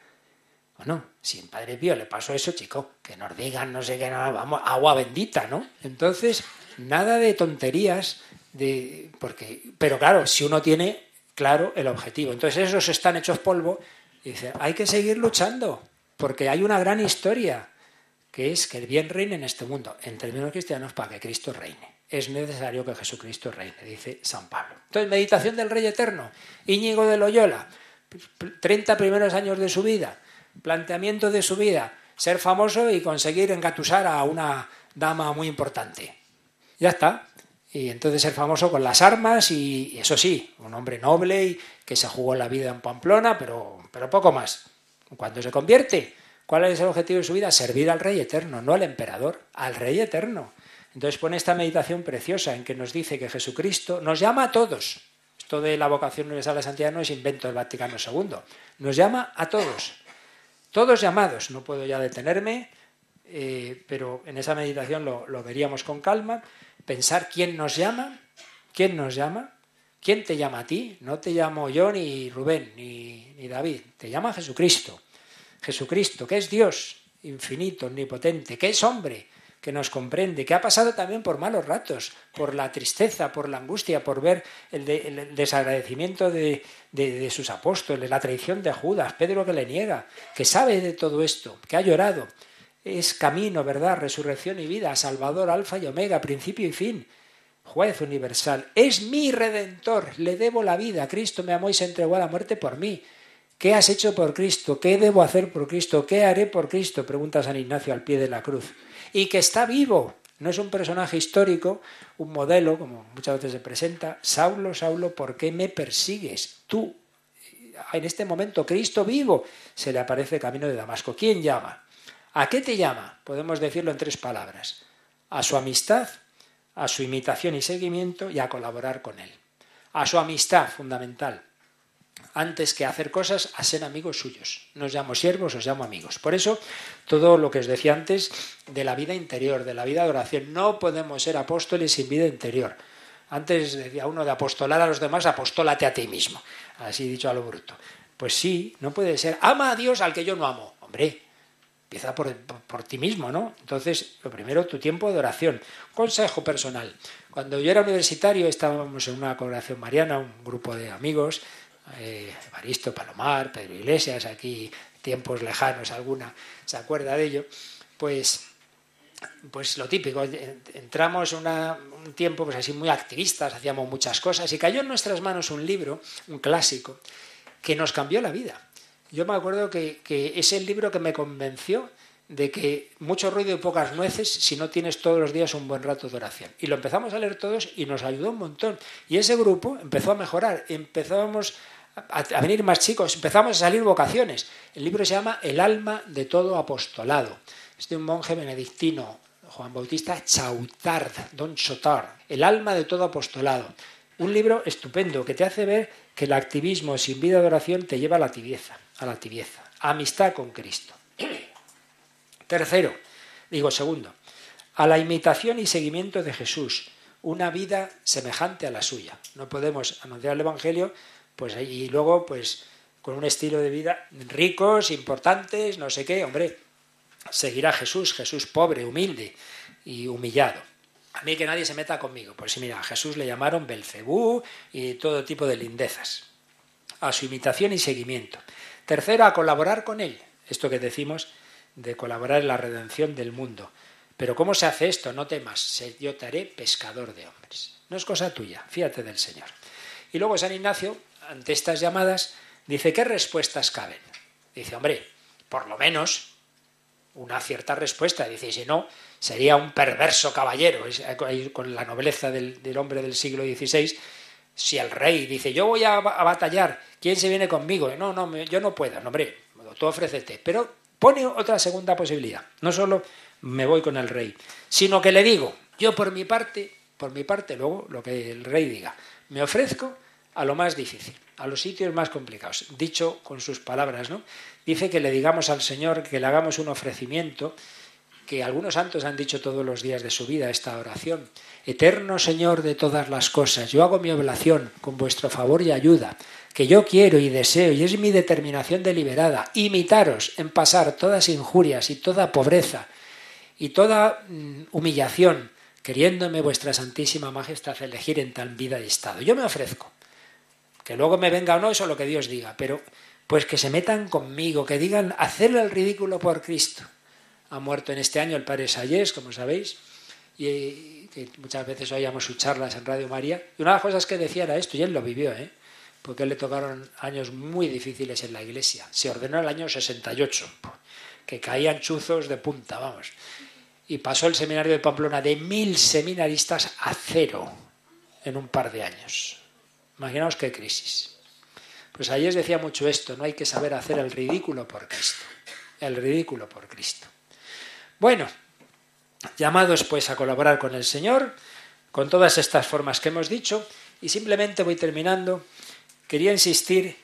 Bueno, si el Padre Pío le pasó eso, chico, que nos digan no sé qué, nada, vamos, agua bendita, ¿no? Entonces, nada de tonterías, de, porque, pero claro, si uno tiene claro el objetivo. Entonces, esos están hechos polvo y dice, hay que seguir luchando, porque hay una gran historia, que es que el bien reine en este mundo, en términos cristianos, para que Cristo reine es necesario que Jesucristo reine, dice San Pablo. Entonces, meditación del Rey Eterno, Íñigo de Loyola, 30 primeros años de su vida, planteamiento de su vida, ser famoso y conseguir engatusar a una dama muy importante. Ya está. Y entonces ser famoso con las armas y, eso sí, un hombre noble y que se jugó la vida en Pamplona, pero, pero poco más. Cuando se convierte, ¿cuál es el objetivo de su vida? Servir al Rey Eterno, no al emperador, al Rey Eterno. Entonces pone esta meditación preciosa en que nos dice que Jesucristo nos llama a todos. Esto de la vocación universal de santidad no es invento del Vaticano II. Nos llama a todos. Todos llamados. No puedo ya detenerme, eh, pero en esa meditación lo, veríamos con calma. Pensar quién nos llama, quién nos llama, quién te llama a ti. No te llamo yo ni Rubén ni, David. Te llama Jesucristo. Jesucristo, que es Dios infinito, omnipotente, que es hombre que nos comprende, que ha pasado también por malos ratos, por la tristeza, por la angustia, por ver el, desagradecimiento de, de, sus apóstoles, la traición de Judas, Pedro que le niega, que sabe de todo esto, que ha llorado. Es camino, verdad, resurrección y vida, Salvador, Alfa y Omega, principio y fin, juez universal. Es mi redentor, le debo la vida. Cristo me amó y se entregó a la muerte por mí. ¿Qué has hecho por Cristo? ¿Qué debo hacer por Cristo? ¿Qué haré por Cristo? Pregunta San Ignacio al pie de la cruz y que está vivo. No es un personaje histórico, un modelo, como muchas veces se presenta. Saulo, Saulo, ¿por qué me persigues? Tú, en este momento, Cristo vivo, se le aparece camino de Damasco. ¿Quién llama? ¿A qué te llama? Podemos decirlo en tres palabras. A su amistad, a su imitación y seguimiento y a colaborar con él. A su amistad, fundamental. antes que hacer cosas, a ser amigos suyos. No os llamo siervos, os llamo amigos. Por eso, todo lo que os decía antes de la vida interior, de la vida de oración, no podemos ser apóstoles sin vida interior. Antes decía uno de apostolar a los demás, apostólate a ti mismo. Así dicho a lo bruto. Pues sí, no puede ser. Ama a Dios al que yo no amo. Hombre, empieza por, por, ti mismo, ¿no? Entonces, lo primero, tu tiempo de oración. Consejo personal. Cuando yo era universitario, estábamos en una congregación mariana, un grupo de amigos, eh, Evaristo Palomar, Pedro Iglesias, aquí tiempos lejanos alguna se acuerda de ello, pues pues lo típico, entramos una, un tiempo pues así muy activistas, hacíamos muchas cosas y cayó en nuestras manos un libro, un clásico, que nos cambió la vida. Yo me acuerdo que, que es el libro que me convenció de que mucho ruido y pocas nueces si no tienes todos los días un buen rato de oración. Y lo empezamos a leer todos y nos ayudó un montón. Y ese grupo empezó a mejorar, empezamos a, venir más chicos, empezamos a salir vocaciones. El libro se llama El alma de todo apostolado. Es de un monje benedictino, Juan Bautista Chautard, Don Chotard. El alma de todo apostolado. Un libro estupendo que te hace ver que el activismo sin vida de oración te lleva a la tibieza, a la tibieza. Amistad con Cristo. Tercero, digo segundo, a la imitación y seguimiento de Jesús, una vida semejante a la suya. No podemos anunciar el Evangelio pues y luego pues con un estilo de vida ricos, importantes, no sé qué, hombre, seguir a Jesús, Jesús pobre, humilde y humillado. A mí que nadie se meta conmigo. Pues mira, a Jesús le llamaron Belcebú y todo tipo de lindezas. A su imitación y seguimiento. Tercero, a colaborar con él. Esto que decimos de colaborar en la redención del mundo. Pero ¿cómo se hace esto? No temas, yo te haré pescador de hombres. No es cosa tuya, fíjate del Señor. Y luego San Ignacio ante estas llamadas, dice, ¿qué respuestas caben? Dice, hombre, por lo menos una cierta respuesta. Dice, si no, sería un perverso caballero, con la nobleza del, hombre del siglo XVI. Si el rey dice, yo voy a, batallar, ¿quién se viene conmigo? No, no, yo no puedo, no, hombre, tú ofrécete. Pero pone otra segunda posibilidad. No solo me voy con el rey, sino que le digo, yo por mi parte, por mi parte, luego lo que el rey diga, me ofrezco a lo más difícil, a los sitios más complicados. Dicho con sus palabras, ¿no? Dice que le digamos al Señor que le hagamos un ofrecimiento que algunos santos han dicho todos los días de su vida esta oración. Eterno Señor de todas las cosas, yo hago mi oblación con vuestro favor y ayuda, que yo quiero y deseo, y es mi determinación deliberada, imitaros en pasar todas injurias y toda pobreza y toda mm, humillación, queriéndome vuestra Santísima Majestad elegir en tal vida y estado. Yo me ofrezco que luego me venga o no, eso es lo que Dios diga, pero pues que se metan conmigo, que digan hacerle el ridículo por Cristo. Ha muerto en este año el padre Sayés, como sabéis, y que muchas veces oíamos sus charlas en Radio María. Y una de las cosas que decía era esto, y él lo vivió, ¿eh? porque le tocaron años muy difíciles en la iglesia. Se ordenó el año 68, que caían chuzos de punta, vamos. Y pasó el seminario de Pamplona de mil seminaristas a cero en un par de años. Imaginaos qué crisis. Pues ayer decía mucho esto, no hay que saber hacer el ridículo por Cristo. El ridículo por Cristo. Bueno, llamados pues a colaborar con el Señor, con todas estas formas que hemos dicho, y simplemente voy terminando. Quería insistir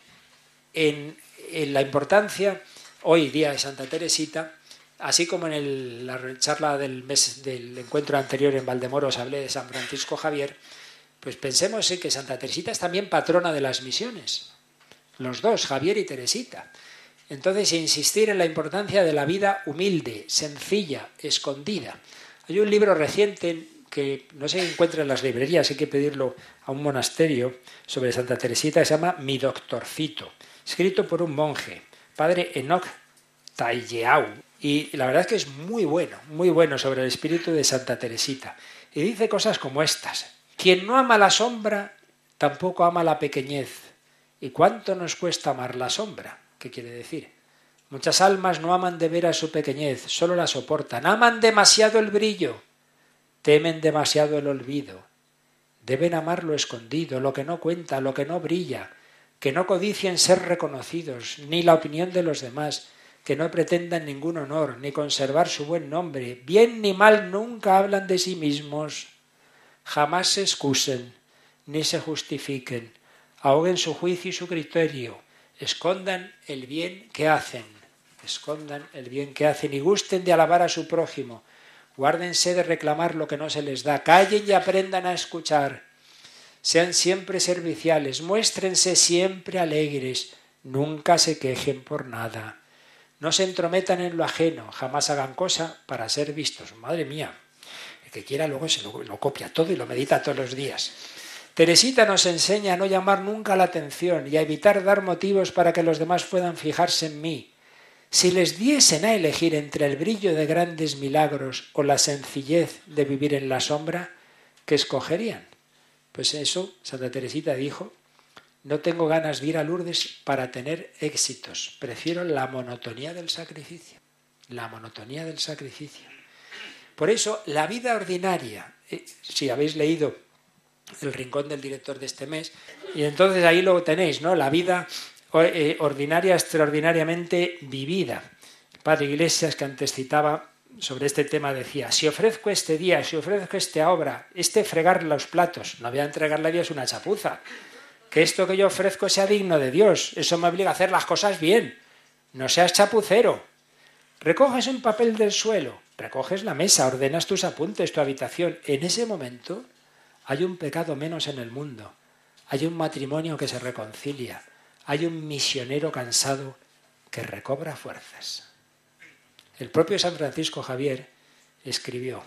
en, la importancia, hoy día de Santa Teresita, así como en la charla del, mes, del encuentro anterior en Valdemoro os hablé de San Francisco Javier, pues pensemos que Santa Teresita es también patrona de las misiones. Los dos, Javier y Teresita. Entonces, insistir en la importancia de la vida humilde, sencilla, escondida. Hay un libro reciente que no se encuentra en las librerías, hay que pedirlo a un monasterio sobre Santa Teresita, que se llama Mi Doctorcito, escrito por un monje, padre Enoch Talleau. Y la verdad es que es muy bueno, muy bueno sobre el espíritu de Santa Teresita. Y dice cosas como estas. Quien no ama la sombra, tampoco ama la pequeñez. ¿Y cuánto nos cuesta amar la sombra? ¿Qué quiere decir? Muchas almas no aman de veras su pequeñez, solo la soportan. Aman demasiado el brillo, temen demasiado el olvido. Deben amar lo escondido, lo que no cuenta, lo que no brilla, que no codicien ser reconocidos, ni la opinión de los demás, que no pretendan ningún honor, ni conservar su buen nombre. Bien ni mal nunca hablan de sí mismos jamás se excusen ni se justifiquen, ahoguen su juicio y su criterio, escondan el bien que hacen, escondan el bien que hacen y gusten de alabar a su prójimo, guárdense de reclamar lo que no se les da, callen y aprendan a escuchar, sean siempre serviciales, muéstrense siempre alegres, nunca se quejen por nada, no se entrometan en lo ajeno, jamás hagan cosa para ser vistos. Madre mía, el que quiera luego se lo, lo copia todo y lo medita todos los días. Teresita nos enseña a no llamar nunca la atención y a evitar dar motivos para que los demás puedan fijarse en mí. Si les diesen a elegir entre el brillo de grandes milagros o la sencillez de vivir en la sombra, ¿qué escogerían? Pues eso, Santa Teresita dijo, no tengo ganas de ir a Lourdes para tener éxitos, prefiero la monotonía del sacrificio, la monotonía del sacrificio. Por eso, la vida ordinaria, eh, si habéis leído el rincón del director de este mes, y entonces ahí lo tenéis, ¿no? La vida eh, ordinaria extraordinariamente vivida. Padre Iglesias, que antes citaba sobre este tema, decía, si ofrezco este día, si ofrezco esta obra, este fregar los platos, no voy a entregarle a Dios una chapuza, que esto que yo ofrezco sea digno de Dios, eso me obliga a hacer las cosas bien, no seas chapucero. Recoges un papel del suelo, recoges la mesa, ordenas tus apuntes, tu habitación. En ese momento hay un pecado menos en el mundo, hay un matrimonio que se reconcilia, hay un misionero cansado que recobra fuerzas. El propio San Francisco Javier escribió,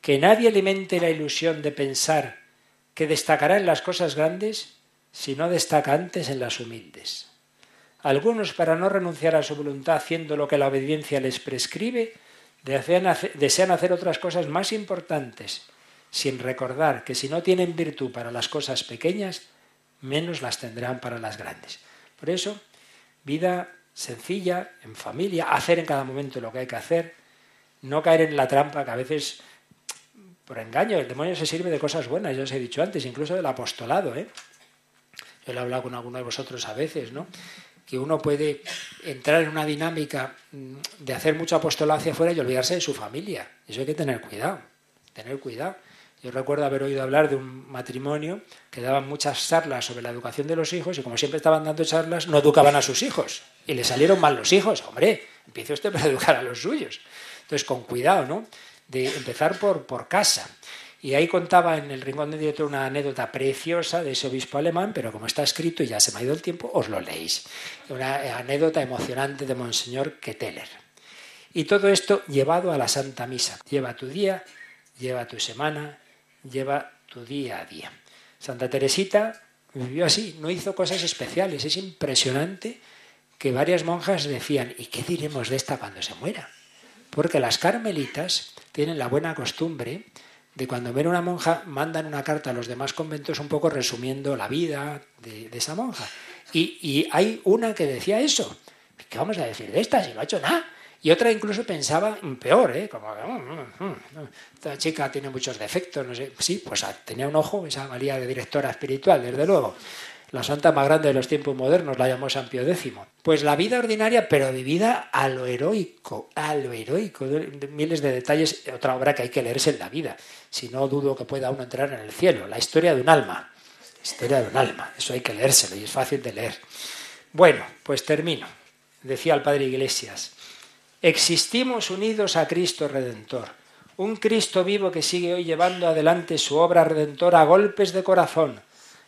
que nadie alimente la ilusión de pensar que destacará en las cosas grandes si no destaca antes en las humildes. Algunos, para no renunciar a su voluntad haciendo lo que la obediencia les prescribe, desean hacer otras cosas más importantes, sin recordar que si no tienen virtud para las cosas pequeñas, menos las tendrán para las grandes. Por eso, vida sencilla, en familia, hacer en cada momento lo que hay que hacer, no caer en la trampa que a veces, por engaño, el demonio se sirve de cosas buenas, ya os he dicho antes, incluso del apostolado. ¿eh? Yo lo he hablado con alguno de vosotros a veces, ¿no? que uno puede entrar en una dinámica mm, de hacer mucho apostolado hacia afuera y olvidarse de su familia. Eso hay que tener cuidado, tener cuidado. Yo recuerdo haber oído hablar de un matrimonio que daban muchas charlas sobre la educación de los hijos y como siempre estaban dando charlas, no educaban a sus hijos. Y le salieron mal los hijos. Hombre, empiece usted para (laughs) educar a los suyos. Entonces, con cuidado, ¿no? De empezar por, por casa. Y ahí contaba en el Rincón de Dios una anécdota preciosa de ese obispo alemán, pero como está escrito y ya se me ha ido el tiempo, os lo leéis. Una anécdota emocionante de Monseñor Keteler. Y todo esto llevado a la Santa Misa. Lleva tu día, lleva tu semana, lleva tu día a día. Santa Teresita vivió así, no hizo cosas especiales. Es impresionante que varias monjas decían, ¿y qué diremos de esta cuando se muera? Porque las carmelitas tienen la buena costumbre de cuando ven una monja mandan una carta a los demás conventos un poco resumiendo la vida de, esa monja. Y, y, hay una que decía eso. ¿Qué vamos a decir de esta si no ha hecho nada? Y otra incluso pensaba peor, ¿eh? Como, mm, mm, mm, esta chica tiene muchos defectos, no sé. Sí, pues tenía un ojo, esa valía de directora espiritual, desde luego. La santa más grande de los tiempos modernos la llamó San Pío X. Pues la vida ordinaria, pero vivida a lo heroico, a lo heroico. Miles de detalles, otra obra que hay que leerse en la vida. Si no, dudo que pueda uno entrar en el cielo. La historia de un alma. Historia de un alma. Eso hay que leérselo y es fácil de leer. Bueno, pues termino. Decía el padre Iglesias. Existimos unidos a Cristo Redentor, un Cristo vivo que sigue hoy llevando adelante su obra redentora a golpes de corazón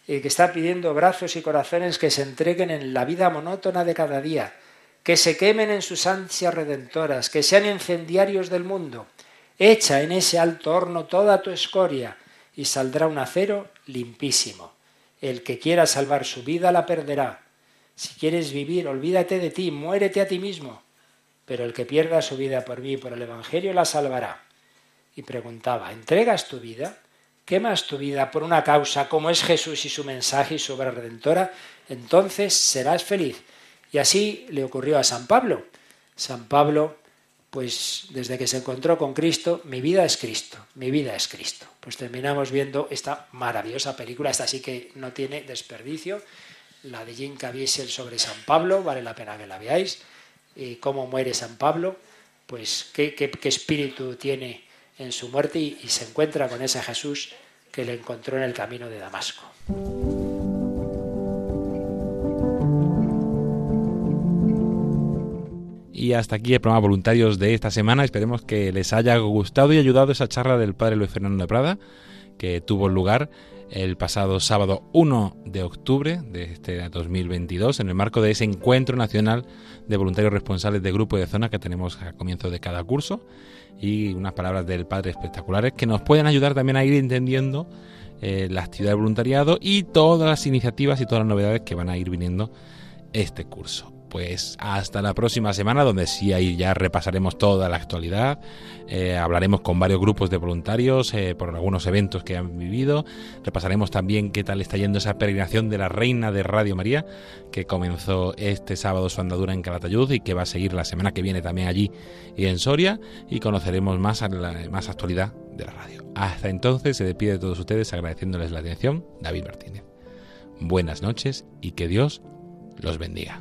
y que está pidiendo brazos y corazones que se entreguen en la vida monótona de cada día, que se quemen en sus ansias redentoras, que sean incendiarios del mundo. Echa en ese alto horno toda tu escoria y saldrá un acero limpísimo. El que quiera salvar su vida la perderá. Si quieres vivir, olvídate de ti, muérete a ti mismo pero el que pierda su vida por mí y por el Evangelio la salvará. Y preguntaba, ¿entregas tu vida? ¿Quemas tu vida por una causa como es Jesús y su mensaje y su obra redentora? Entonces serás feliz. Y así le ocurrió a San Pablo. San Pablo, pues desde que se encontró con Cristo, mi vida es Cristo, mi vida es Cristo. Pues terminamos viendo esta maravillosa película, esta sí que no tiene desperdicio, la de Jim Caviezel sobre San Pablo, vale la pena que la veáis y cómo muere San Pablo, pues qué, qué, espíritu tiene en su muerte y, se encuentra con ese Jesús que le encontró en el camino de Damasco. Y hasta aquí el programa Voluntarios de esta semana. Esperemos que les haya gustado y ayudado esa charla del padre Luis Fernando de Prada que tuvo lugar el pasado sábado 1 de octubre de este 2022 en el marco de ese encuentro nacional de voluntarios responsables de grupo y de zona que tenemos a comienzo de cada curso. Y unas palabras del padre espectaculares que nos pueden ayudar también a ir entendiendo eh, la actividad de voluntariado y todas las iniciativas y todas las novedades que van a ir viniendo este curso pues hasta la próxima semana, donde sí ahí ya repasaremos toda la actualidad, eh, hablaremos con varios grupos de voluntarios eh, por algunos eventos que han vivido, repasaremos también qué tal está yendo esa peregrinación de la Reina de Radio María, que comenzó este sábado su andadura en Calatayud y que va a seguir la semana que viene también allí y en Soria, y conoceremos más, más actualidad de la radio. Hasta entonces se despide de todos ustedes agradeciéndoles la atención, David Martínez. Buenas noches y que Dios los bendiga.